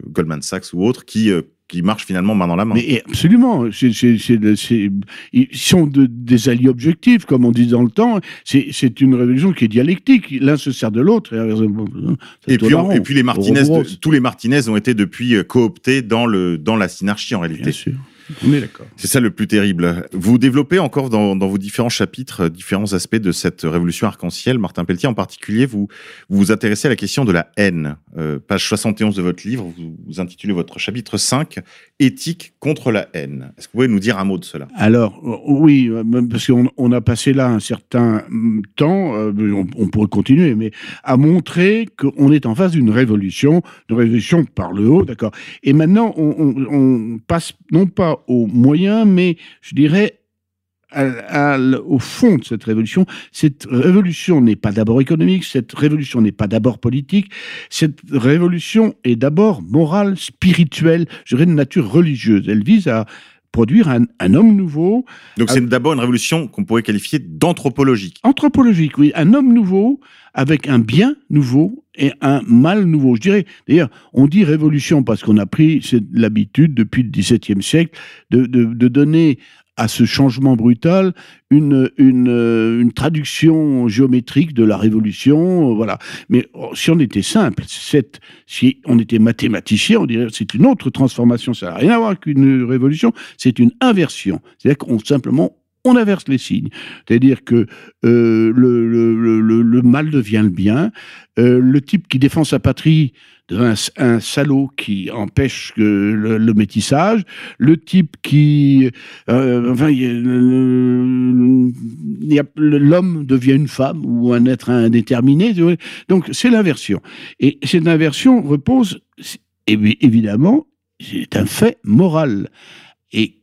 Goldman Sachs ou autres qui qui marchent finalement main dans la main. Mais absolument, c'est, ils sont de- des alliés objectifs, comme on dit dans le temps. C'est, une révolution qui est dialectique. L'un se sert de l'autre. Et, tourne puis, en on- rond. et puis les Martinez, de- tous les Martinez ont été depuis euh, cooptés dans le dans la synarchie en réalité. Bien sûr. On est d'accord. C'est ça le plus terrible. Vous développez encore dans, dans vos différents chapitres euh, différents aspects de cette révolution arc-en-ciel. Martin Pelletier, en particulier, vous vous, vous intéressez à la question de la haine. Euh, page 71 de votre livre, vous, vous intitulez votre chapitre 5, Éthique contre la haine. Est-ce que vous pouvez nous dire un mot de cela? Alors, euh, oui, euh, parce qu'on on a passé là un certain hum, temps, euh, on, on pourrait continuer, mais à montrer qu'on est en face d'une révolution, d'une révolution par le haut, d'accord. Et maintenant, on, on- on passe non pas aux moyens, mais je dirais au fond de cette révolution. Cette révolution n'est pas d'abord économique, cette révolution n'est pas d'abord politique, cette révolution est d'abord morale, spirituelle, je dirais de nature religieuse. Elle vise à produire un, un homme nouveau, Donc c'est d'abord une révolution qu'on pourrait qualifier d'anthropologique. anthropologique, oui, un homme nouveau avec un bien nouveau et un mal nouveau. Je dirais, d'ailleurs, on dit révolution parce qu'on a pris l'habitude depuis le XVIIe siècle de, de, de donner à ce changement brutal une, une, traduction géométrique de la révolution, euh, voilà. Mais oh, si on était simple, si on était mathématicien, on dirait c'est une autre transformation, ça n'a rien à voir qu'une révolution, c'est une inversion. C'est-à-dire qu'on simplement on inverse les signes. C'est-à-dire que euh, le, mal devient le bien. Euh, le type qui défend sa patrie devient un, salaud qui empêche le, métissage. Le type qui... euh, enfin, l'homme devient une femme ou un être indéterminé. Donc c'est l'inversion. Et cette inversion repose, évi- évidemment, c'est un fait moral. Et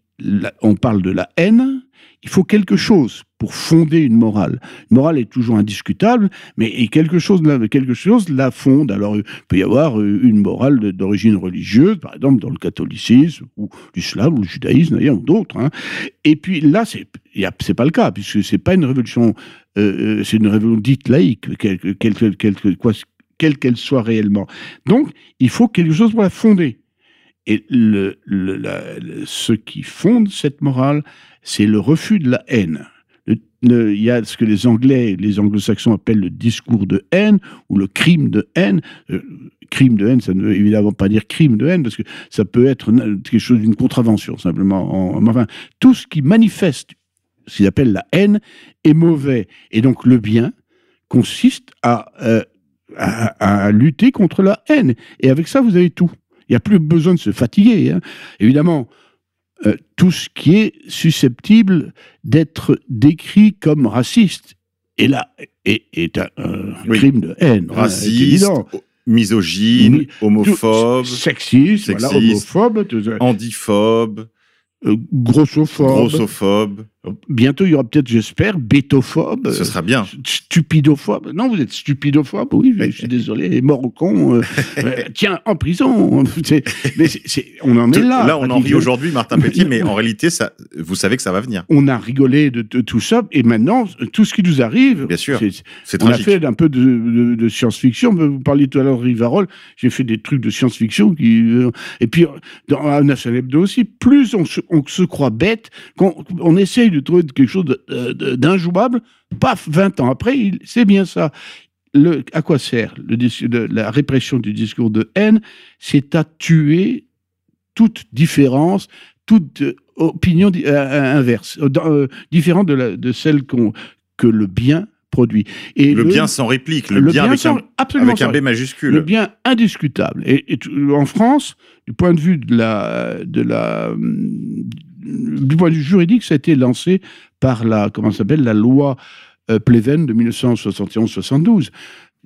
on parle de la haine, il faut quelque chose pour fonder une morale. Une morale est toujours indiscutable, mais quelque chose, quelque chose la fonde. Alors, il peut y avoir euh, une morale d'origine religieuse, par exemple dans le catholicisme, ou l'islam, ou le judaïsme, d'ailleurs, ou d'autres. hein. Et puis là, c'est c'est pas le cas, puisque c'est pas une révolution, euh, euh, c'est une révolution dite laïque, quelle quelle- soit réellement. Donc, il faut quelque chose pour la fonder. Et ce qui fonde cette morale, c'est le refus de la haine. Il y a ce que les Anglais, les Anglo-Saxons appellent le discours de haine ou le crime de haine. Euh, crime de haine, ça ne veut évidemment pas dire crime de haine parce que ça peut être quelque chose d'une contravention simplement. En- enfin, tout ce qui manifeste ce qu'ils appellent la haine est mauvais. Et donc le bien consiste à, euh, à lutter contre la haine. Et avec ça, vous avez tout. Il n'y a plus besoin de se fatiguer. hein. Évidemment, euh, tout ce qui est susceptible d'être décrit comme raciste est là est, est un Oui. crime de haine. hein, Raciste, misogyne, homophobe, sexiste, voilà, homophobe, tout handiphobe, euh, grossophobe. grossophobe. Bientôt, il y aura peut-être, j'espère, bétophobe. Ce sera bien. Stupidophobe. Non, vous êtes stupidophobe, oui, je suis désolé. Mort au con. euh, *laughs* euh, tiens, en prison. *laughs* Mais on en est là. Là, on en rit aujourd'hui, Martin Petit, *laughs* mais en réalité, ça, vous savez que ça va venir. On a rigolé de, de tout ça, et maintenant, tout ce qui nous arrive, Bien sûr. c'est- on a fait un peu de, de- de science-fiction. Vous parliez tout à l'heure de Rivarol. J'ai fait des trucs de science-fiction. Qui, euh, et puis, dans National Hebdo aussi, plus on se, on se croit bête, qu'on on essaye de trouver quelque chose d'injouable, paf, 20 ans après, c'est bien ça. Le, à quoi sert le, dis- le- la répression du discours de haine? C'est à tuer toute différence, toute euh, opinion euh, inverse, euh, différente de, la- de celle que le bien produit. Et Le bien sans réplique, le, le bien, avec, sans- un, avec B majuscule. le bien indiscutable. Et, en France, du point de vue de la, de la, hum, du point de vue juridique, ça a été lancé par la, comment s'appelle, la loi euh, Pleven de 1971-72.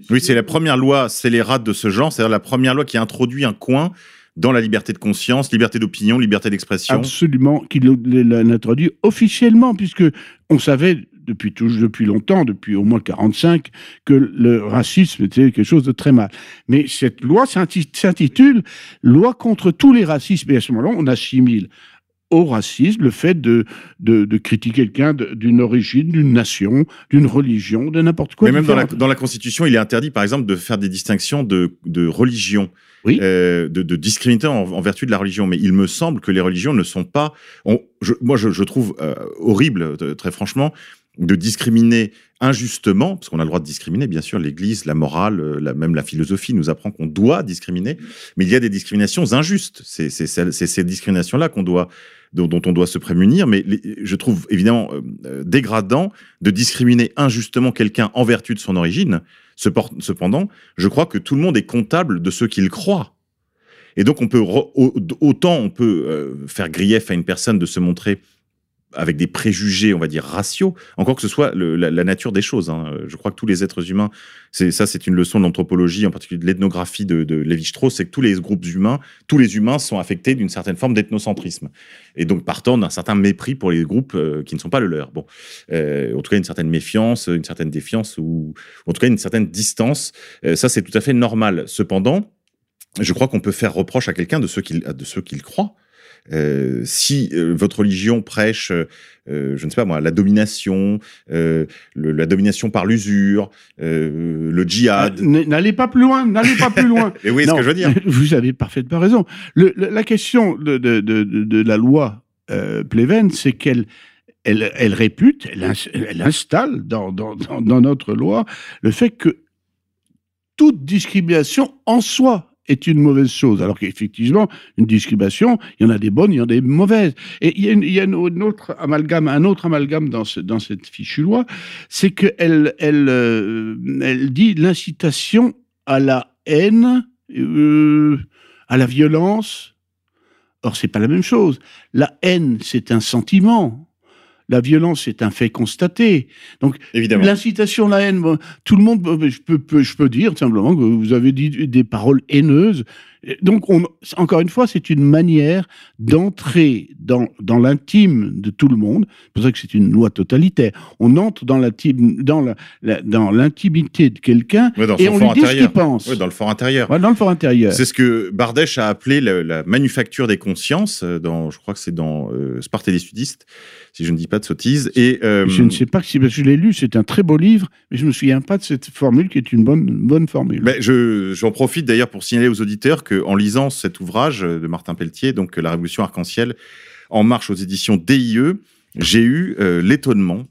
Oui, c'est la première loi scélérate de ce genre, c'est-à-dire la première loi qui a introduit un coin dans la liberté de conscience, liberté d'opinion, liberté d'expression. Absolument, qui l'a introduit officiellement, puisque on savait depuis, depuis longtemps, depuis au moins 45, que le racisme était quelque chose de très mal. Mais cette loi s'inti- s'intitule Loi contre tous les racismes. Et à ce moment-là, on assimile au racisme le fait de, de, de critiquer quelqu'un d'une origine, d'une nation, d'une religion, de n'importe quoi. Mais même dans la, dans la Constitution, il est interdit, par exemple, de faire des distinctions de, de religion, Oui. euh, de, de discriminer en, en vertu de la religion. Mais il me semble que les religions ne sont pas. on- je- moi, je, je trouve euh, horrible, euh, très franchement, de discriminer injustement, parce qu'on a le droit de discriminer, bien sûr, l'Église, la morale, la, même la philosophie nous apprend qu'on doit discriminer, mais il y a des discriminations injustes. C'est ces discriminations-là qu'on doit dont, on doit se prémunir, mais je trouve évidemment euh, euh, dégradant de discriminer injustement quelqu'un en vertu de son origine. Cependant, je crois que tout le monde est comptable de ce qu'il croit. Et donc, on peut autant on peut euh, faire grief à une personne de se montrer avec des préjugés, on va dire, raciaux, encore que ce soit la, nature des choses. hein. Je crois que tous les êtres humains, ça, c'est une leçon de l'anthropologie, en particulier de l'ethnographie de, de Lévi-Strauss, c'est que tous les groupes humains, tous les humains sont affectés d'une certaine forme d'ethnocentrisme. Et donc, partant d'un certain mépris pour les groupes euh, qui ne sont pas le leur. Bon, Euh, en tout cas, une certaine méfiance, une certaine défiance, ou en tout cas une certaine distance. Euh, ça, c'est tout à fait normal. Cependant, je crois qu'on peut faire reproche à quelqu'un de ce qu'il de ce qu'il croit. Euh, si euh, votre religion prêche, euh, je ne sais pas moi, la domination, le- la domination par l'usure, le djihad. N- N'allez pas plus loin, n'allez pas plus loin. *laughs* Et oui, ce que je veux dire. Vous avez parfaitement raison. Le- le- la question de, de, de, de- de la loi Pleven, c'est qu'elle elle, elle répute, elle, ins- elle installe dans, dans, dans, dans notre loi le fait que toute discrimination en soi est une mauvaise chose. Alors qu'effectivement, une discrimination, il y en a des bonnes, il y en a des mauvaises. Et il y a, une, autre amalgame, un autre amalgame dans cette fichue loi, c'est qu'elle elle, euh, elle dit l'incitation à la haine, euh, à la violence. Or, c'est pas la même chose. La haine, c'est un sentiment. La violence, c'est un fait constaté. Donc. L'incitation à la haine, tout le monde, je peux, peux- je peux dire simplement que vous avez dit des paroles haineuses. Donc, on, encore une fois, c'est une manière d'entrer dans, dans l'intime de tout le monde. C'est pour ça que c'est une loi totalitaire. On entre dans l'intime- dans la- la- dans l'intimité de quelqu'un Ouais, et on lui dit ce qu'il pense. Ouais, dans le fort intérieur. Ouais, dans le fort intérieur. C'est ce que Bardèche a appelé la, la manufacture des consciences. euh, Dans, je crois que c'est dans euh, Sparte et les sudistes, si je ne dis pas de sottises. Et euh, Je ne sais pas si je l'ai lu, c'est un très beau livre, mais je me souviens pas de cette formule qui est une bonne, bonne formule. Ben, je, j'en profite d'ailleurs pour signaler aux auditeurs que en lisant cet ouvrage de Martin Pelletier, donc La Révolution arc-en-ciel, en marche aux éditions DIE, j'ai eu euh, l'étonnement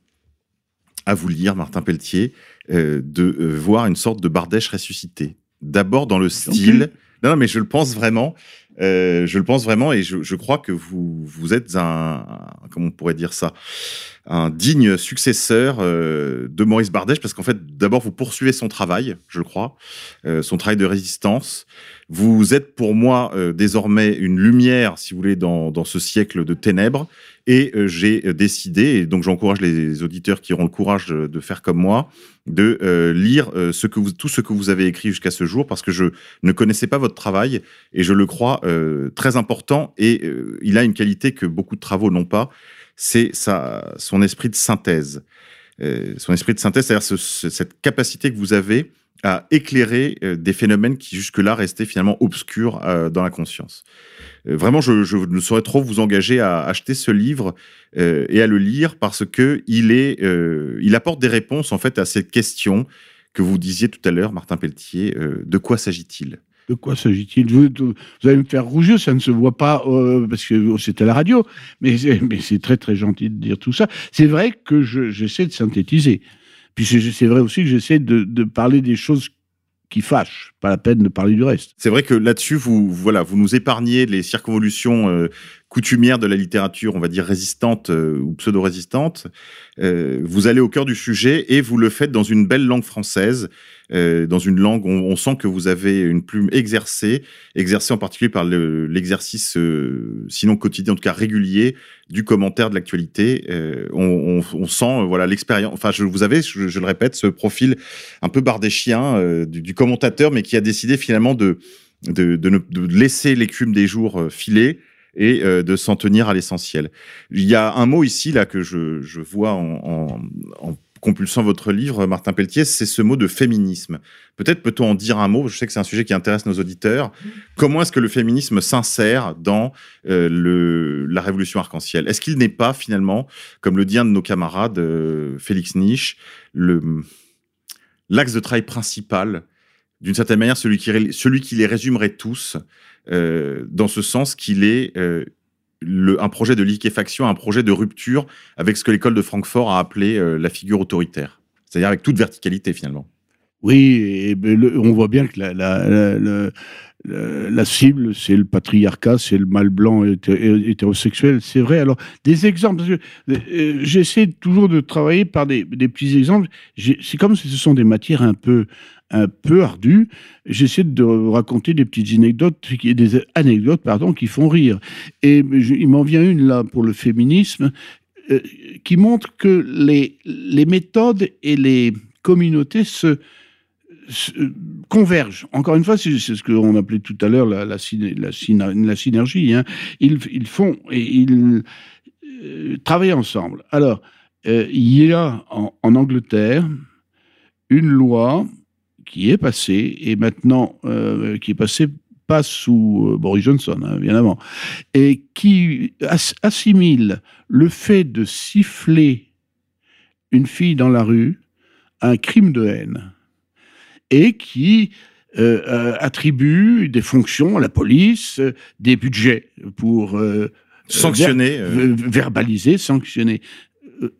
à vous lire, Martin Pelletier, euh, de voir une sorte de Bardèche ressuscité. D'abord dans le style. Non, non, mais je le pense vraiment. Euh, je le pense vraiment et je, crois que vous, vous êtes un, un- comment on pourrait dire ça, un digne successeur euh, de Maurice Bardèche parce qu'en fait, d'abord, vous poursuivez son travail, je crois, euh, son travail de résistance. Vous êtes pour moi euh, désormais une lumière, si vous voulez, dans, dans ce siècle de ténèbres. Et euh, j'ai euh, décidé, et donc j'encourage les auditeurs qui auront le courage de, de faire comme moi, de euh, lire euh, ce que vous, tout ce que vous avez écrit jusqu'à ce jour, parce que je ne connaissais pas votre travail et je le crois euh, très important. Et il a une qualité que beaucoup de travaux n'ont pas, c'est son esprit de synthèse. Son esprit de synthèse, c'est-à-dire ce- ce- cette capacité que vous avez à éclairer euh, des phénomènes qui jusque-là restaient finalement obscurs euh, dans la conscience. Euh, vraiment, je, ne saurais trop vous engager à acheter ce livre et à le lire parce que il est, il apporte des réponses en fait à cette question que vous disiez tout à l'heure, Martin Pelletier. de quoi s'agit-il? De quoi s'agit-il? Vous, allez me faire rougir, ça ne se voit pas parce que c'est à la radio, mais mais c'est très très gentil de dire tout ça. C'est vrai que je- j'essaie de synthétiser. Puis c'est, vrai aussi que j'essaie de parler des choses qui fâchent, pas la peine de parler du reste. C'est vrai que là-dessus, vous voilà, vous nous épargnez les circonvolutions euh, coutumière de la littérature, on va dire résistante euh, ou pseudo-résistante, euh, vous allez au cœur du sujet et vous le faites dans une belle langue française, dans une langue, on, on, sent que vous avez une plume exercée, exercée en particulier par le, l'exercice, sinon quotidien, en tout cas régulier, du commentaire de l'actualité. On, sent, voilà, l'expérience. Enfin, je, vous avez, je, le répète, ce profil un peu chiens du, du, commentateur, mais qui a décidé finalement de de, de, de laisser l'écume des jours filer et euh, de s'en tenir à l'essentiel. Il y a un mot ici là que je, je vois en, en, en, compulsant votre livre, Martin Pelletier, c'est ce mot de féminisme. Peut-être peut-on en dire un mot. Je sais que c'est un sujet qui intéresse nos auditeurs. Comment est-ce que le féminisme s'insère dans euh, le, la révolution arc-en-ciel? Est-ce qu'il n'est pas finalement, comme le dit un de nos camarades, euh, Félix Niche, le l'axe de travail principal d'une certaine manière, celui qui, celui qui les résumerait tous, euh, dans ce sens qu'il est euh, un projet de liquéfaction, un projet de rupture avec ce que l'école de Francfort a appelé euh, la figure autoritaire, c'est-à-dire avec toute verticalité finalement. Oui, on voit bien que la, la, cible, c'est le patriarcat, c'est le mâle blanc hétérosexuel, c'est vrai. Alors, des exemples, que j'essaie toujours de travailler par des, des petits exemples. C'est comme si ce sont des matières un peu, un peu ardu, j'essaie de raconter des petites anecdotes, des anecdotes pardon, qui font rire. Et il m'en vient une là pour le féminisme euh, qui montre que les, les méthodes et les communautés se, convergent. Encore une fois, c'est ce qu'on appelait tout à l'heure la, la, la, synergie. Hein. Ils, font et ils euh, travaillent ensemble. Alors, euh, il y a en Angleterre une loi qui est passé, et maintenant, euh, qui est passé pas sous euh, Boris Johnson, hein, bien avant, et qui as assimile le fait de siffler une fille dans la rue à un crime de haine, et qui euh, euh attribue des fonctions à la police, des budgets pour euh, sanctionner, ver verbaliser, sanctionner.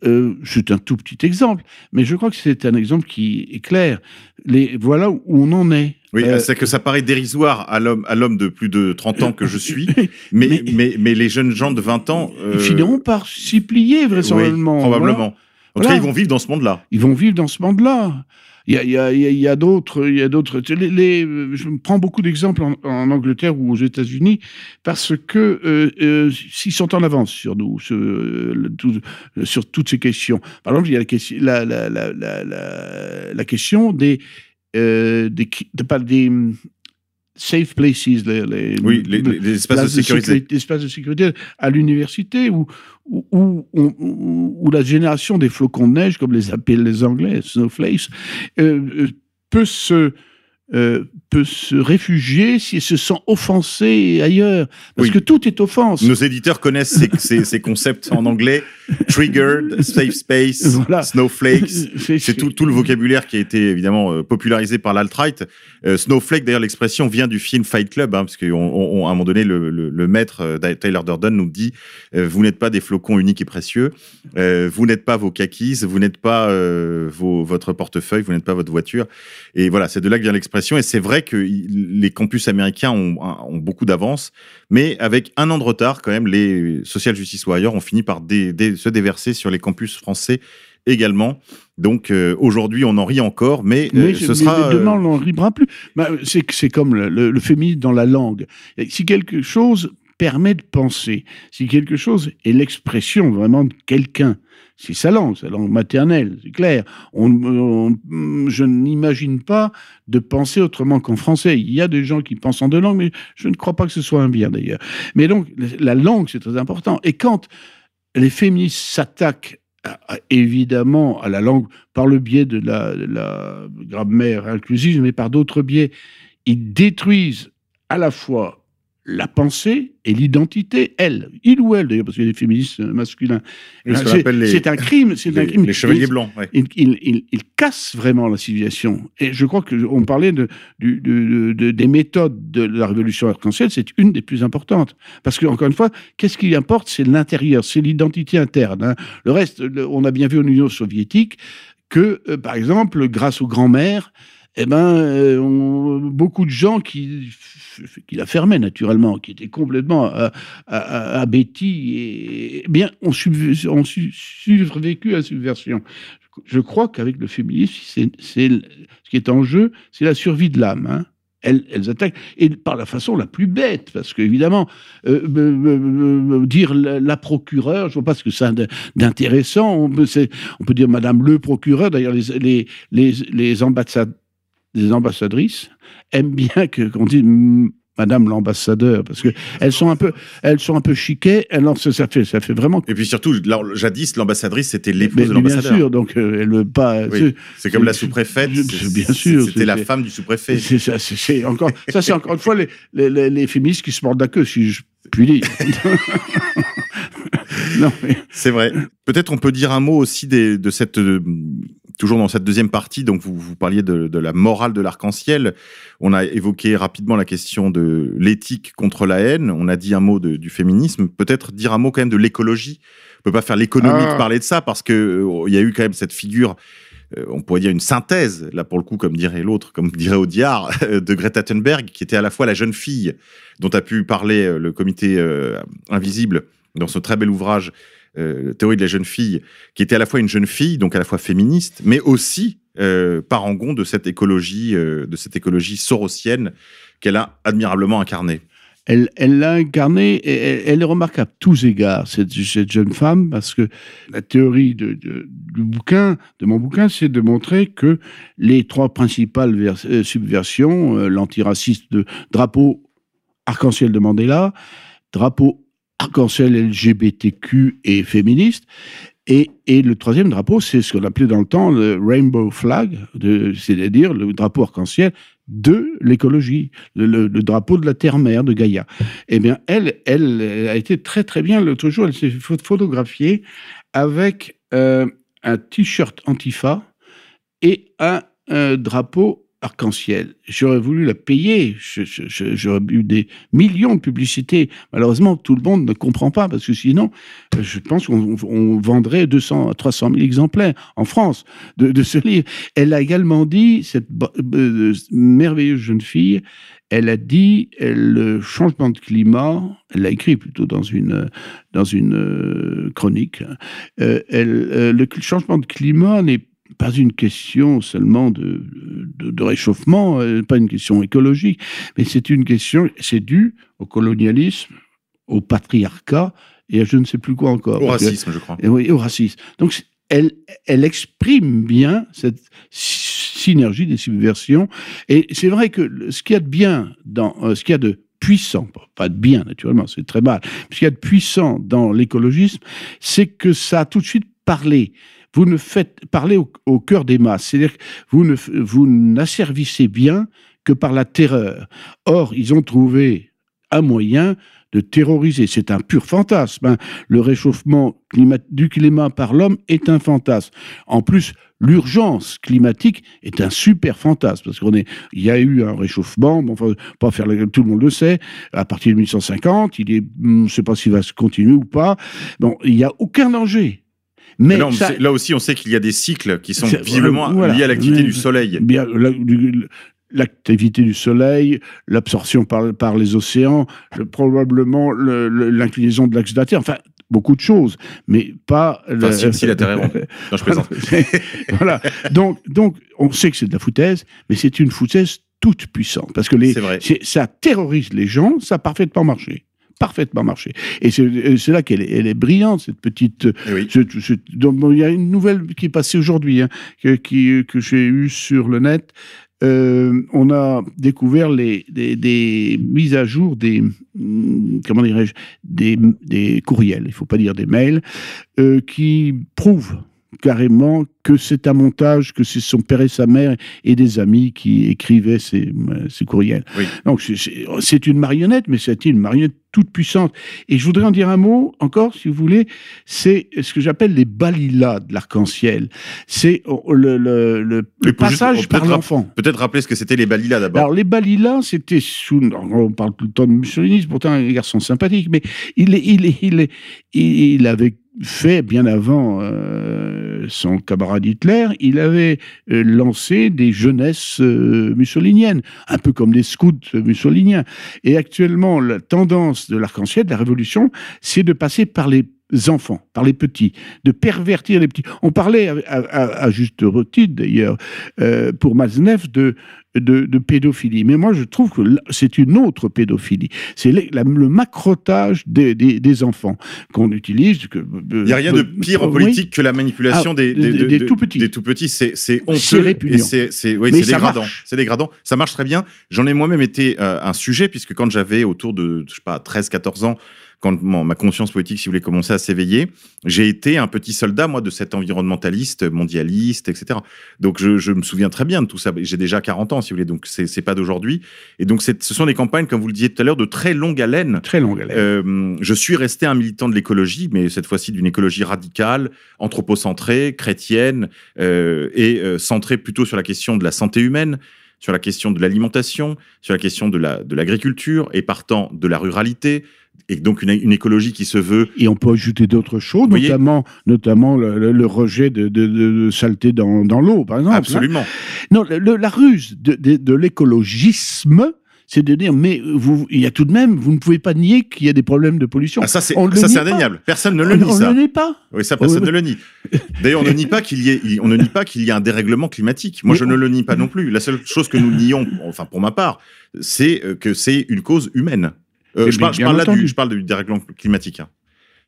Euh, c'est un tout petit exemple, mais je crois que c'est un exemple qui est clair. Les, voilà où on en est. Oui, euh, c'est que ça paraît dérisoire à l'homme, à l'homme de plus de 30 ans que je suis, *laughs* mais, mais, mais, mais, les jeunes gens de 20 ans. Euh... Ils finiront par s'y plier, vraisemblablement. Oui, probablement. Voilà. En tout cas, ils vont vivre dans ce monde-là. Ils vont vivre dans ce monde-là. Il y a, d'autres, il y a d'autres. Les, les, je prends beaucoup d'exemples en, en, Angleterre ou aux États-Unis parce que euh, euh, s'ils sont en avance sur nous, sur, tout, sur, toutes ces questions. Par exemple, il y a la, question, la, la, question des, euh, des, de, des safe places, les, les, oui, les, les espaces, de sécurité. De espaces de sécurité à l'université où, où, où, où, la génération des flocons de neige, comme les appellent les Anglais, snowflakes, euh, peut se euh, peut se réfugier s'il se sent offensé ailleurs. Parce oui. que tout est offense. Nos éditeurs connaissent ces, *laughs* ces, ces concepts en anglais. Triggered, safe space, *laughs* voilà. snowflakes. *laughs* C'est tout, tout, le vocabulaire qui a été évidemment euh, popularisé par l'alt-right. Euh, snowflake, d'ailleurs, l'expression vient du film Fight Club, hein, parce qu'à un moment donné, le, le, le maître Tyler Durden nous dit Vous n'êtes pas des flocons uniques et précieux, vous n'êtes pas vos kakis, vous n'êtes pas vos, votre portefeuille, vous n'êtes pas votre voiture. Et voilà, c'est de là que vient l'expression et c'est vrai que les campus américains ont, ont beaucoup d'avance, mais avec un an de retard, quand même, les social justice warriors ont fini par dé, dé, se déverser sur les campus français également. Donc euh, aujourd'hui, on en rit encore, mais, mais ce sera. Mais demain, on n'en rira plus. Bah, c'est comme le, le, le féminisme dans la langue. Si quelque chose permet de penser, si quelque chose est l'expression vraiment de quelqu'un, c'est sa langue, sa langue maternelle, c'est clair. On, je n'imagine pas de penser autrement qu'en français. Il y a des gens qui pensent en deux langues, mais je ne crois pas que ce soit un bien d'ailleurs. Mais donc, la langue, c'est très important. Et quand les féministes s'attaquent évidemment à la langue par le biais de la grammaire inclusive, mais par d'autres biais, ils détruisent à la fois la pensée et l'identité, elle, il ou elle d'ailleurs, parce qu'il y a des féministes masculins. C'est un crime, c'est un crime. Les chevaliers blancs. Ouais. Il, il, il, il, casse vraiment la civilisation. Et je crois que on parlait de, de, de, de des méthodes de la révolution arc-en-ciel, c'est une des plus importantes. Parce que encore une fois, qu'est-ce qui importe C'est l'intérieur, c'est l'identité interne. Hein. Le reste, on a bien vu en Union soviétique que, euh, par exemple, grâce aux grands-mères, eh ben, euh, beaucoup de gens qui, qui la fermaient naturellement, qui étaient complètement abétis, et, eh bien, ont, survécu à la subversion. Je crois qu'avec le féminisme, c'est, ce qui est en jeu, c'est la survie de l'âme. hein. Elles, elles attaquent, et par la façon la plus bête, parce qu'évidemment, euh, euh, euh, dire la, procureure, je vois pas ce que ça d'intéressant. On on peut dire Madame le procureur. D'ailleurs, les, les, les, les, ambassades, les ambassadrices aiment bien que qu'on dise Madame l'ambassadeur, parce que elles sont un peu, elles sont un peu chiquées. Alors ça, ça fait, ça fait vraiment. Et puis surtout, jadis, l'ambassadrice, c'était l'épouse de mais bien l'ambassadeur. sûr, donc euh, elle veut pas. Oui, c'est- comme la sous-préfète. bien sûr, C'était la femme du sous-préfet. C'est ça, c'est- c'est encore, ça c'est encore une fois les, les, les, les féministes qui se mordent la queue, si je puis dire. *laughs* *laughs* non, mais C'est vrai. Peut-être on peut dire un mot aussi des- de cette euh, toujours dans cette deuxième partie. Donc vous, vous parliez de, de la morale de l'arc-en-ciel. On a évoqué rapidement la question de l'éthique contre la haine. On a dit un mot de- du féminisme. Peut-être dire un mot quand même de l'écologie. On peut pas faire l'économie Ah. de parler de ça parce que euh, il y a eu quand même cette figure. euh, on pourrait dire une synthèse, là pour le coup, comme dirait l'autre, comme *laughs* dirait Audiard, de Greta Thunberg, qui était à la fois la jeune fille dont a pu parler le comité euh, invisible dans ce très bel ouvrage euh, Théorie de la jeune fille, qui était à la fois une jeune fille, donc à la fois féministe, mais aussi euh, parangon de cette écologie, euh, de cette écologie sorosienne qu'elle a admirablement incarnée. elle, l'a incarné, et elle, est remarquable à tous égards, cette, jeune femme, parce que la théorie de, du bouquin, de mon bouquin, c'est de montrer que les trois principales euh, subversions, l'antiraciste de drapeau arc-en-ciel de Mandela, drapeau arc-en-ciel LGBTQ et féministe, et, et le troisième drapeau, c'est ce qu'on appelait dans le temps le rainbow flag, c'est-à-dire le drapeau arc-en-ciel de l'écologie, le, drapeau de la terre-mère de Gaïa. Eh bien, elle, elle, a été très très bien. L'autre jour, elle s'est pho- photographiée avec euh, un t-shirt antifa et un, drapeau arc-en-ciel. J'aurais voulu la payer. J'aurais eu des millions de publicités. Malheureusement, tout le monde ne comprend pas parce que sinon, je pense qu'on on vendrait 200 à 300 000 exemplaires en France de, ce livre. Elle a également dit, cette euh, merveilleuse jeune fille, elle a dit le changement de climat, elle l'a écrit plutôt dans une, dans une euh, chronique, euh, le changement de climat n'est pas une question seulement de, de, de réchauffement, euh, pas une question écologique, mais c'est une question, c'est dû au colonialisme, au patriarcat et à je ne sais plus quoi encore. Au que- racisme, je crois. et oui, au racisme. Donc, elle, elle exprime bien cette sy- synergie des subversions. Et c'est vrai que ce qu'il y a de bien dans, euh, ce qu'il y a de puissant, pas de bien naturellement, c'est très mal, ce qu'il y a de puissant dans l'écologisme, c'est que ça a tout de suite parlé. Vous ne faites parler au, cœur des masses, c'est-à-dire vous vous n'asservissez bien que par la terreur. Or, ils ont trouvé un moyen de terroriser. C'est un pur fantasme. hein. Le réchauffement climat- du climat par l'homme est un fantasme. En plus, l'urgence climatique est un super fantasme parce qu'on il y a eu un réchauffement. Bon, enfin, pas faire tout le monde le sait. À partir de 1850, il est, hum, je ne sais pas s'il va se continuer ou pas. Bon, il n'y a aucun danger. Mais Non, ça- là aussi, on sait qu'il y a des cycles qui sont visiblement voilà. liés à l'activité du Soleil. bien la- du- l'activité du soleil, l'absorption par, par les océans, le- probablement le- le- l'inclinaison de l'axe de la Terre, enfin beaucoup de choses, mais pas. Enfin, si- si la Terre est ronde. *laughs* Non, je plaisante. *laughs* voilà. Donc, donc, on sait que c'est de la foutaise, mais c'est une foutaise toute puissante parce que les, ça terrorise les gens, ça a parfaitement marché. Parfaitement marché. Et c'est et c'est là qu'elle est, elle est brillante, cette petite. Eh oui. ce- ce- donc, bon, il y a une nouvelle qui est passée aujourd'hui, hein, que, qui- que j'ai eue sur le net. Euh, on a découvert les, des, des mises à jour des hum, comment dirais-je des, des courriels, il faut pas dire des mails, euh, qui prouvent carrément que c'est un montage, que c'est son père et sa mère et des amis qui écrivaient ces, euh, ces courriels. Oui. Donc c'est- c'est une marionnette, mais c'est une marionnette toute puissante. Et je voudrais en dire un mot encore, si vous voulez, c'est ce que j'appelle les balilas de l'arc-en-ciel. C'est oh, le, le, le- le Mais pour juste- passage par l'enfant. Peut-être rappeler ce que c'était les balilas d'abord. Alors, les Balilas, c'était sous. On parle tout le temps de Mussolini, c'est pourtant un garçon sympathique, mais il, il, il, il avait fait, bien avant euh, son camarade Hitler, il avait euh, lancé des jeunesses euh, mussoliniennes, un peu comme des scouts mussoliniens. Et actuellement, la tendance de l'arc-en-ciel, de la révolution, c'est de passer par les enfants, par les petits, de pervertir les petits. On parlait à juste titre d'ailleurs euh, pour Maznev de, de, de pédophilie, mais moi je trouve que c'est une autre pédophilie. C'est le, macrotage des, des, des enfants qu'on utilise. que- Il n'y a rien de pire en Oui. politique que la manipulation Ah, des, des- de- des de- tout petits. Des tout petits, c'est honteux et c'est c'est oui, dégradant. C'est dégradant. Ça marche très bien. J'en ai moi-même été euh, un sujet puisque quand j'avais autour de je sais pas 13 14 ans quand mon- ma conscience politique, si vous voulez, commençait à s'éveiller, j'ai été un petit soldat, moi, de cet environnementaliste, mondialiste, etc. Donc, je, je me souviens très bien de tout ça. J'ai déjà 40 ans, si vous voulez, donc c'est pas d'aujourd'hui. Et donc, ce sont des campagnes, comme vous le disiez tout à l'heure, de très longue haleine. Très longue haleine. Euh, je suis resté un militant de l'écologie, mais cette fois-ci d'une écologie radicale, anthropocentrée, chrétienne, euh, et euh, centrée plutôt sur la question de la santé humaine, sur la question de l'alimentation, sur la question de la de l'agriculture, et partant de la ruralité, et donc une, une écologie qui se veut Et on peut ajouter d'autres choses, notamment, notamment le, le- le rejet de, de, saleté dans, dans l'eau, par exemple. hein. absolument. Non, le- la ruse de, l'écologisme, c'est de dire, mais vous, il y a tout de même, vous ne pouvez pas nier qu'il y a des problèmes de pollution. Ah, ça, c'est indéniable. Personne ne on le nie, on ça. ne le nie pas. Oui, ça, personne Oui, ne le nie. D'ailleurs, on ne nie pas qu'il y ait, on ne nie pas qu'il y ait un dérèglement climatique. Moi, Mais je on- ne le nie pas non plus. La seule chose que nous nions, enfin, pour ma part, c'est euh, que c'est une cause humaine. Euh, je, parle, je parle là du, je parle du dérèglement climatique. hein.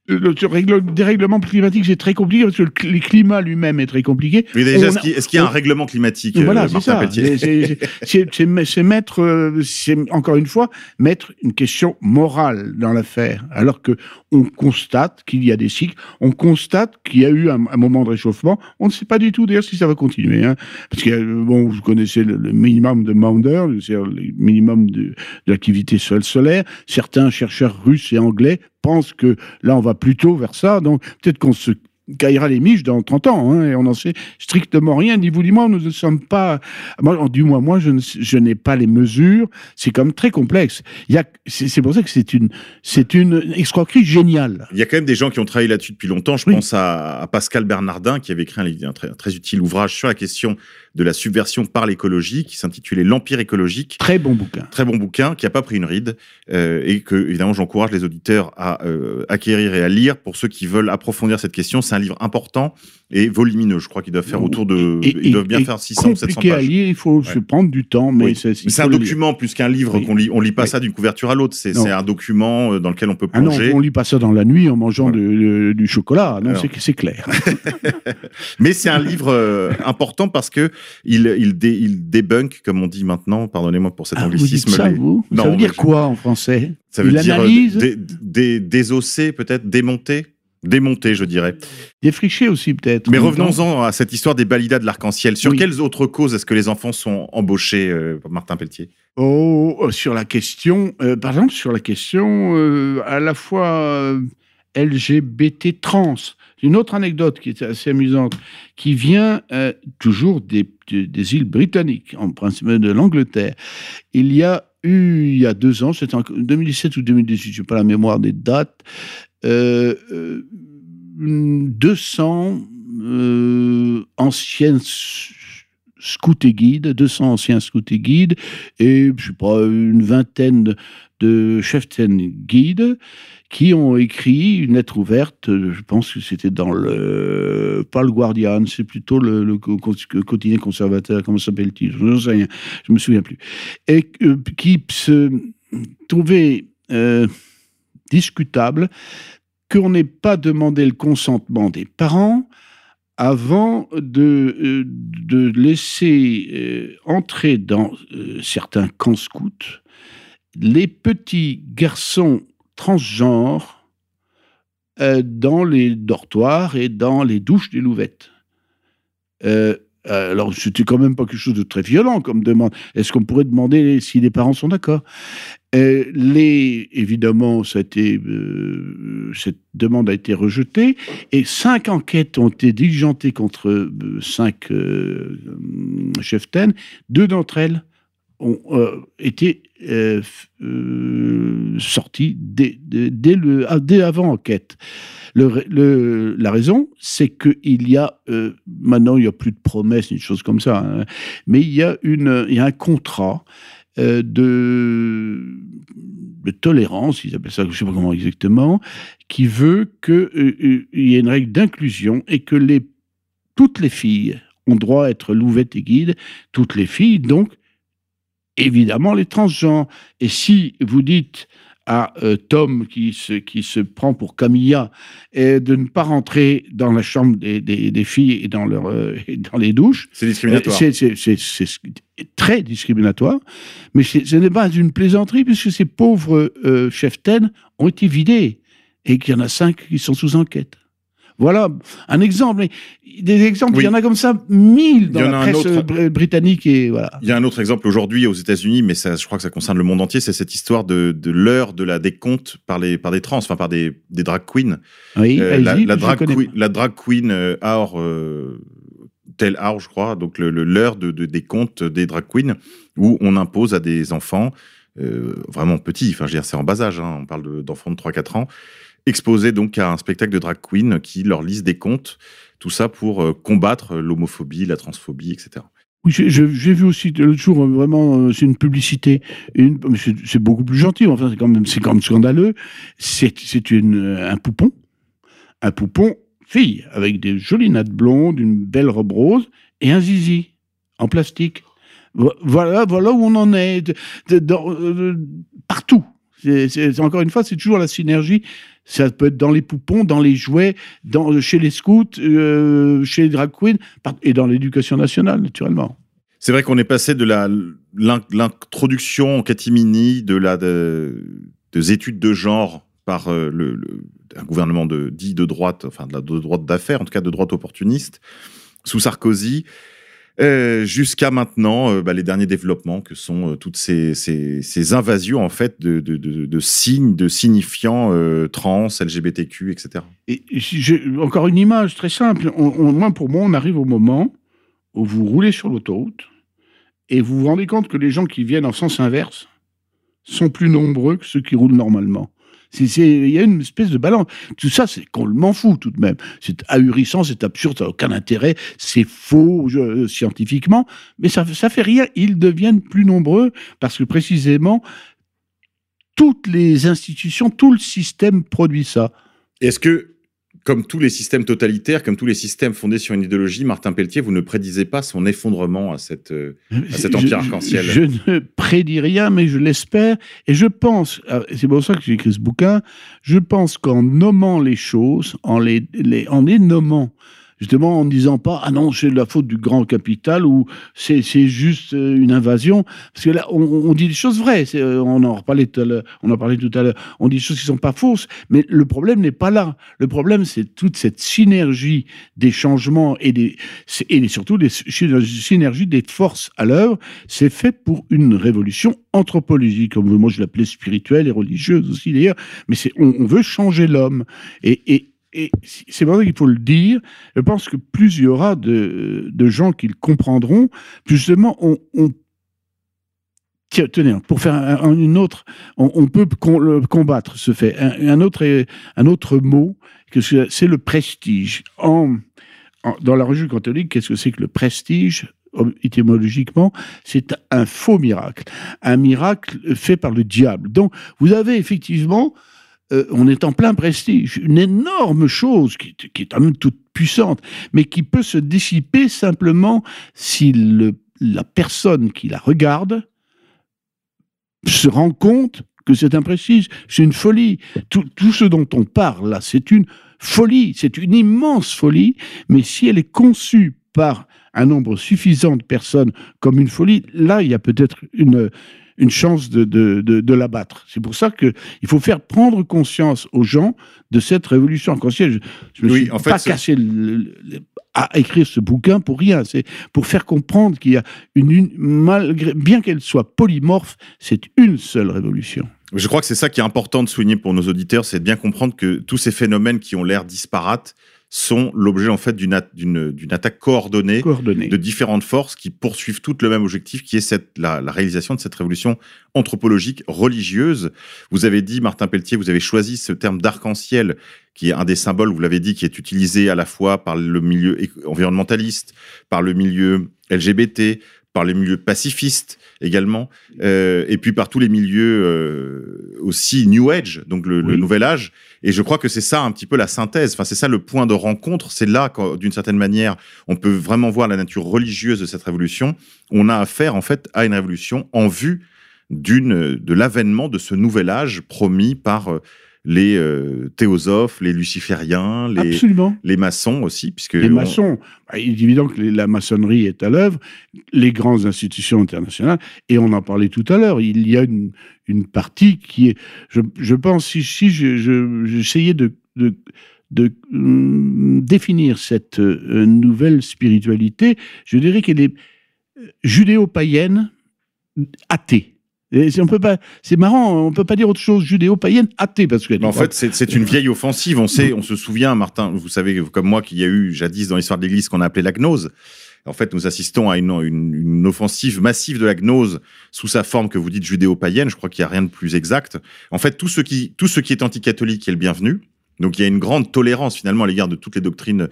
Le, le règle- dérèglement climatique, c'est très compliqué parce que le, cl- le climat lui-même est très compliqué. Mais déjà, On est-ce qu'il y a un règlement climatique, Voilà, euh, c'est Martin ça. C'est- c'est- C'est c'est- c'est mettre, euh, c'est encore une fois, mettre une question morale dans l'affaire, alors que on constate qu'il y a des cycles, on constate qu'il y a eu un, moment de réchauffement. On ne sait pas du tout d'ailleurs si ça va continuer, hein, parce que euh, bon, vous connaissez le, minimum de Maunder, c'est-à-dire le minimum de, l'activité sol solaire. Certains chercheurs russes et anglais pensent que là, on va plutôt vers ça. Donc peut-être qu'on se caillera les miches dans 30 ans, hein, et on n'en sait strictement rien, ni vous ni moi, nous ne sommes pas... Moi, du moins, moi, je, ne- je n'ai pas les mesures, c'est comme très complexe. Il y a, c'est, c'est pour ça que c'est une, c'est une escroquerie géniale. Il y a quand même des gens qui ont travaillé là-dessus depuis longtemps. Je Oui. pense à, à Pascal Bernardin qui avait écrit un, très, un très utile ouvrage sur la question de la subversion par l'écologie qui s'intitulait L'Empire écologique. Très bon bouquin. Très bon bouquin qui a pas pris une ride euh, et que évidemment j'encourage les auditeurs à euh, acquérir et à lire pour ceux qui veulent approfondir cette question. C'est un livre important et volumineux. Je crois qu'ils doivent faire autour de, Et- ils doivent et- bien et faire 600 ou 700 Compliqué à pages. lire, il faut se prendre du temps, mais Oui. c'est, un le lire. document plus qu'un livre Oui. qu'on lit. On lit pas Oui. ça d'une couverture à l'autre. C'est un document euh, dans lequel on peut Ah non, plonger. on lit pas ça dans la nuit en mangeant Voilà. de- de- du chocolat. Non, c'est, clair. *laughs* Mais c'est un livre euh, important parce que il, il, dé- il débunk, comme on dit maintenant, pardonnez-moi pour cet Ah, vous dites anglicisme. ça, les- vous? Non, Ça veut dire quoi en français? Ça veut Il dire euh, désosser, peut-être, démonter? Démonter, je dirais. Défriché aussi, peut-être. Mais revenons-en à cette histoire des balidas de l'arc-en-ciel. Sur Oui. quelles autres causes est-ce que les enfants sont embauchés, euh, Martin Pelletier? Oh, euh, sur la question, euh, par exemple, sur la question euh, à la fois LGBT trans. Une autre anecdote qui est assez amusante, qui vient toujours des, des- des îles britanniques, en principe de l'Angleterre. Il y a eu, il y a deux ans, c'était en 2017 ou 2018, je n'ai pas la mémoire des dates, euh, euh, 200 euh, anciennes scouts et guides, 200 anciens scouts et guides, et je sais pas, une vingtaine de- cheftaines guides qui ont écrit une lettre ouverte, euh, je pense que c'était dans le, pas le Guardian, c'est plutôt le, quotidien conservateur, comment s'appelle-t-il Je ne sais rien, je me souviens plus. Et euh, qui se trouvait euh, discutable qu'on n'ait pas demandé le consentement des parents avant de, de laisser entrer dans certains camps scouts les petits garçons transgenres euh, dans les dortoirs et dans les douches des louvettes. Euh, alors, c'était quand même pas quelque chose de très violent comme demande. Est-ce qu'on pourrait demander si les parents sont d'accord? Euh, les, Évidemment, euh, cette demande a été rejetée et cinq enquêtes ont été diligentées contre euh, cinq euh, cheftaines. Deux d'entre elles ont euh, été euh, euh, sortis dès, le, ah, dès avant enquête. La raison, c'est qu'il y a, maintenant il n'y a plus de promesses ni de choses comme ça, hein, mais il y a, une, il y a un contrat de, tolérance, ils appellent ça, je ne sais pas comment exactement, qui veut qu'il y ait une règle d'inclusion et que toutes les filles ont droit à être louvettes et guides, toutes les filles, donc évidemment les transgenres. Et si vous dites à euh, Tom qui se, qui se prend pour Camilla et de ne pas rentrer dans la chambre des, des- des filles et dans, leur, euh, et dans les douches, C'est discriminatoire. euh, c'est- très discriminatoire, mais ce n'est pas une plaisanterie puisque ces pauvres euh, cheftaines ont été vidés et qu'il y en a cinq qui sont sous enquête. Voilà un exemple. Mais des exemples, Oui. il y en a comme ça mille dans la presse autre. euh, br- britannique et voilà. Il y a un autre exemple aujourd'hui aux États-Unis, mais ça, je crois que ça concerne le monde entier, c'est cette histoire de, de l'heure de la décompte par les par des trans, enfin par des, des drag queens. Oui, Euh, la, la drag queen, la drag queen euh, hour, euh, tel hour, je crois, donc l'heure de, de- des comptes des drag queens, où on impose à des enfants euh, vraiment petits, enfin je veux dire c'est en bas âge, hein, on parle de- d'enfants de, 3-4 ans, exposés donc à un spectacle de drag queen qui leur lise des contes, tout ça pour euh, combattre l'homophobie, la transphobie, etc. Oui, j'ai- vu aussi l'autre jour, euh, vraiment, euh, c'est une publicité. C'est beaucoup plus gentil, enfin, c'est quand même, scandaleux. C'est une, un poupon, un poupon fille, avec des jolies nattes blondes, une belle robe rose et un zizi en plastique. Vo- Voilà, voilà où on en est, partout. C'est- encore une fois, c'est toujours la synergie. Ça peut être dans les poupons, dans les jouets, dans, chez les scouts, euh, chez les drag queens, et dans l'éducation nationale, naturellement. C'est vrai qu'on est passé de l'introduction en catimini de la de- des études de genre par euh, un gouvernement dit de droite, enfin de, la, de droite d'affaires, en tout cas de droite opportuniste, sous Sarkozy, euh, jusqu'à maintenant euh, bah, les derniers développements que sont euh, toutes ces, invasions en fait de, signes, de signifiants trans, LGBTQ, etc. Et encore une image très simple. Pour moi, on arrive au moment où vous roulez sur l'autoroute et vous vous rendez compte que les gens qui viennent en sens inverse sont plus nombreux que ceux qui roulent normalement. Il y a une espèce de balance. Tout ça, c'est qu'on m'en fout tout de même. C'est ahurissant, c'est absurde, ça n'a aucun intérêt, c'est faux je- scientifiquement, mais ça ça fait rien. Ils deviennent plus nombreux parce que précisément, toutes les institutions, tout le système produit ça. Est-ce que, comme tous les systèmes totalitaires, comme tous les systèmes fondés sur une idéologie, Martin Pelletier, vous ne prédisez pas son effondrement à cette... euh, à cet empire arc-en-ciel. Je, je ne prédis rien, mais je l'espère. Et je pense, euh, c'est pour ça que j'ai écrit ce bouquin, je pense qu'en nommant les choses, en les, les- en les nommant, justement en ne disant pas, ah non, c'est la faute du grand capital ou c'est juste euh, une invasion, parce que là, on, dit des choses vraies, euh, on en parlait tout à l'heure, on en parlait tout à l'heure, on dit des choses qui sont pas fausses, mais le problème n'est pas là. Le problème, c'est toute cette synergie des changements et, des, et surtout des sy- synergies des forces à l'œuvre. C'est fait pour une révolution anthropologique, comme moi je l'appelais spirituelle et religieuse aussi d'ailleurs, mais c'est, on, veut changer l'homme. Et, et c'est ça qu'il faut le dire. Je pense que plus il y aura de, de gens qui le comprendront, plus justement on, Tiens, tenez, pour faire un- un- une autre, on, peut combattre ce fait. Un, un autre, un autre mot, c'est le prestige. En- dans la religion catholique, qu'est-ce que c'est que le prestige Étymologiquement, c'est un faux miracle, un miracle fait par le diable. Donc, vous avez effectivement, euh, on est en plein prestige, une énorme chose qui, est- quand même toute puissante, mais qui peut se dissiper simplement si la personne qui la regarde se rend compte que c'est un prestige, c'est une folie. Tout ce dont on parle là, c'est une folie, c'est une immense folie, mais si elle est conçue par un nombre suffisant de personnes comme une folie, là, il y a peut-être une, une chance de, de, de, de l'abattre. C'est pour ça qu'il faut faire prendre conscience aux gens de cette révolution. Je, je me Oui, suis en pas cassé le- le- à écrire ce bouquin pour rien. C'est pour faire comprendre qu'il y a une, une- malgré, bien qu'elle soit polymorphe, c'est une seule révolution. Je crois que c'est ça qui est important de souligner pour nos auditeurs, c'est de bien comprendre que tous ces phénomènes qui ont l'air disparates sont l'objet en fait d'une at- d'une d'une attaque coordonnée de différentes forces qui poursuivent toutes le même objectif, qui est cette, la, la réalisation de cette révolution anthropologique religieuse. Vous avez dit, Martin Pelletier, vous avez choisi ce terme d'arc-en-ciel, qui est un des symboles, vous l'avez dit, qui est utilisé à la fois par le milieu environnementaliste, par le milieu LGBT, par les milieux pacifistes également, euh, et puis par tous les milieux euh, aussi New Age, donc le, nouvel âge. Et je crois que c'est ça un petit peu la synthèse. Enfin, c'est ça le point de rencontre. C'est là, d'une certaine manière, on peut vraiment voir la nature religieuse de cette révolution. On a affaire en fait à une révolution en vue d'une de l'avènement de ce nouvel âge promis par euh, les euh, théosophes, les lucifériens, les, Absolument. les maçons aussi, puisque Les on- maçons, bah, il est évident que les- la maçonnerie est à l'œuvre, les grandes institutions internationales, et on en parlait tout à l'heure, il y a une, une partie qui est, je, je pense, je- je- j'essayais de, de, de, hum, définir cette euh, nouvelle spiritualité, je dirais qu'elle est euh, judéo-païenne, athée. Et on peut pas, c'est marrant, on peut pas dire autre chose judéo-païenne athée parce que en fait, c'est une vieille offensive. On sait, on se souvient, Martin, vous savez comme moi qu'il y a eu jadis dans l'histoire de l'Église qu'on a appelé la gnose. En fait, nous assistons à une, une, une offensive massive de la gnose sous sa forme que vous dites judéo-païenne. Je crois qu'il n'y a rien de plus exact. En fait, tout ce qui, tout ce qui est anticatholique est le bienvenu. Donc, il y a une grande tolérance finalement à l'égard de toutes les doctrines,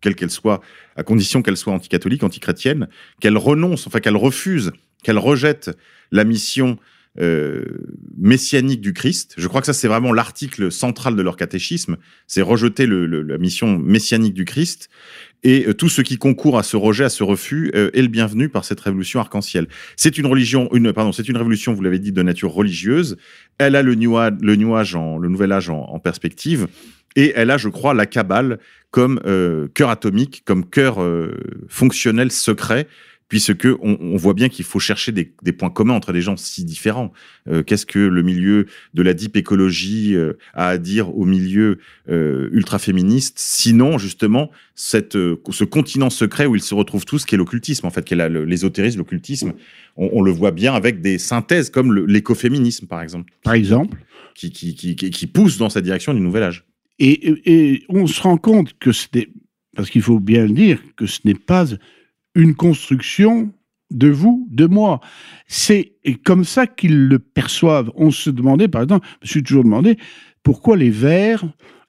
quelles qu'elles soient, à condition qu'elles soient anticatholiques, antichrétiennes, qu'elles renoncent, enfin qu'elles refusent, qu'elles rejettent la mission euh, messianique du Christ. Je crois que ça, c'est vraiment l'article central de leur catéchisme. C'est rejeter le, le- la mission messianique du Christ. Et euh, tout ce qui concourt à ce rejet, à ce refus, euh, est le bienvenu par cette révolution arc-en-ciel. C'est une religion, une, pardon, c'est une révolution, vous l'avez dit, de nature religieuse. Elle a le, new age, le, new age en, le nouvel âge en perspective. Et elle a, je crois, la cabale comme euh, cœur atomique, comme cœur euh, fonctionnel secret, puisque on, on voit bien qu'il faut chercher des, des points communs entre des gens si différents. Euh, Qu'est-ce que le milieu de la deep écologie a à dire au milieu euh, ultra féministe Sinon, justement, cette, ce continent secret où ils se retrouvent tous, qui est l'occultisme, en fait, qui est l'ésotérisme, l'occultisme. On, on le voit bien avec des synthèses comme l'écoféminisme, par exemple, par exemple. qui, qui, qui, poussent dans cette direction du nouvel âge. Et, on se rend compte que ce n'est, parce qu'il faut bien le dire, que ce n'est pas une construction de vous, de moi. C'est comme ça qu'ils le perçoivent. On se demandait, par exemple, je me suis toujours demandé pourquoi les Verts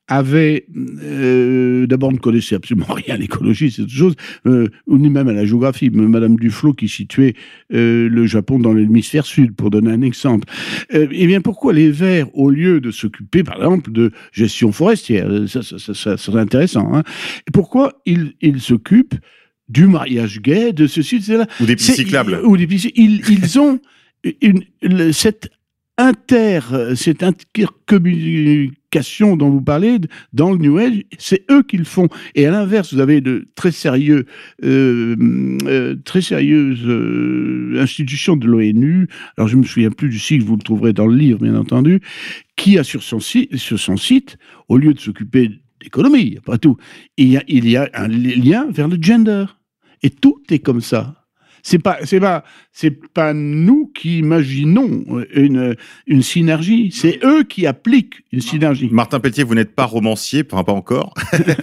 avaient, euh, d'abord ne connaissaient absolument *laughs* rien à l'écologie, c'est autre chose, euh, ni même à la géographie. Madame Duflo qui situait euh, le Japon dans l'hémisphère sud, pour donner un exemple. Euh, eh bien, pourquoi les Verts, au lieu de s'occuper, par exemple, de gestion forestière, euh, ça, ça, ça, ça serait intéressant, hein, pourquoi ils ils s'occupent du mariage gay, de ceci, de cela? Ou des pistes C'est- cyclables. Ou des pistes- Ils, ils ont *laughs* une, le- cette inter, cette intercommunication dont vous parlez dans le New Age, c'est eux qui le font. Et à l'inverse, vous avez de très sérieux, euh, euh, très sérieuses euh, institutions de l'ONU. Alors je me souviens plus du site, vous le trouverez dans le livre, bien entendu, qui a sur son site, sur son site, au lieu de s'occuper d'économie, après tout, il y a, il y a un li- lien vers le gender. Et tout est comme ça. C'est pas, c'est pas, c'est pas nous qui imaginons une, une synergie. C'est eux qui appliquent une synergie. Martin Pelletier, vous n'êtes pas romancier, enfin pas encore.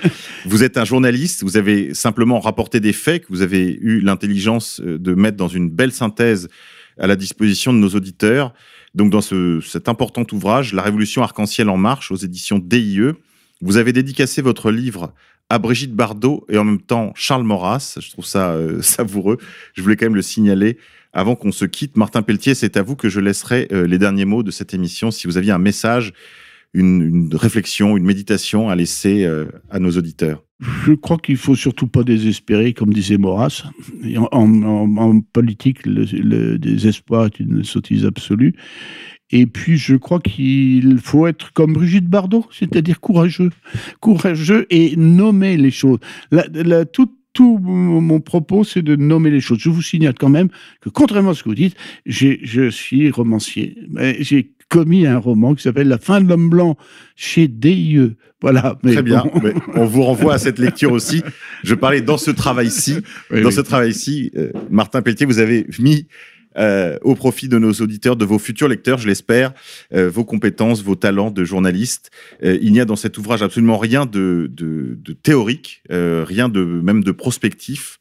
*laughs* vous êtes un journaliste, vous avez simplement rapporté des faits que vous avez eu l'intelligence euh, de mettre dans une belle synthèse à la disposition de nos auditeurs. Donc dans ce, cet important ouvrage, La Révolution arc-en-ciel en marche, aux éditions DIE, vous avez dédicacé votre livre à Brigitte Bardot et en même temps Charles Maurras. Je trouve ça euh, *laughs* savoureux. Je voulais quand même le signaler. Avant qu'on se quitte, Martin Pelletier, c'est à vous que je laisserai euh, les derniers mots de cette émission. Si vous aviez un message, une, réflexion, une méditation à laisser euh, à nos auditeurs. Je crois qu'il faut surtout pas désespérer, comme disait Maurras. En politique, le, le désespoir est une sottise absolue. Et puis, je crois qu'il faut être comme Brigitte Bardot, c'est-à-dire courageux. Courageux et nommer les choses. La- la- tout, tout mon propos, c'est de nommer les choses. Je vous signale quand même que, contrairement à ce que vous dites, je suis romancier. J'ai commis un roman qui s'appelle La fin de l'homme blanc chez DIE. Voilà. Mais Très bien. bon. Mais on vous renvoie à cette lecture aussi. Je parlais dans ce travail-ci. Oui, dans oui. ce travail-ci, euh, Martin Pelletier, vous avez mis euh, au profit de nos auditeurs, de vos futurs lecteurs, je l'espère, euh, vos compétences, vos talents de journaliste. Euh, il n'y a dans cet ouvrage absolument rien de, de, de théorique, euh, rien de même de prospectif.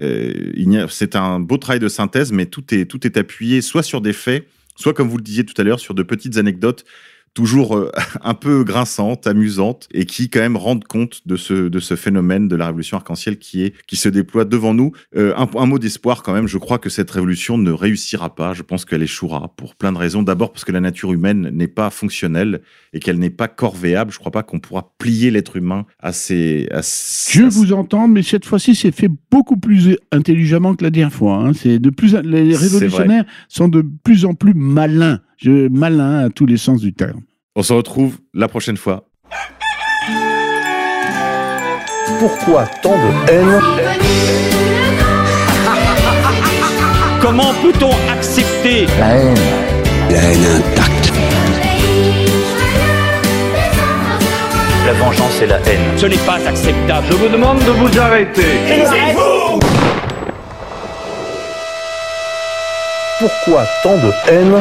Euh, c'est un beau travail de synthèse, mais tout est, tout est appuyé soit sur des faits, soit comme vous le disiez tout à l'heure, sur de petites anecdotes toujours euh, *laughs* un peu grinçantes, amusantes, et qui quand même rendent compte de ce, de ce phénomène de la révolution arc-en-ciel qui, est, qui se déploie devant nous. Euh, un, un mot d'espoir quand même, je crois que cette révolution ne réussira pas, je pense qu'elle échouera pour plein de raisons. D'abord parce que la nature humaine n'est pas fonctionnelle et qu'elle n'est pas corvéable. Je crois pas qu'on pourra plier l'être humain à ses... À ses- Je à ses- vous entends, mais cette fois-ci, c'est fait beaucoup plus intelligemment que la dernière fois. hein. C'est de plus, les révolutionnaires sont de plus en plus malins, je, malins à tous les sens du terme. On se retrouve la prochaine fois. Pourquoi tant de haine *laughs* Comment peut-on accepter La haine intacte. La vengeance et la haine. Ce n'est pas acceptable. Je vous demande de vous arrêter. Pourquoi tant de haine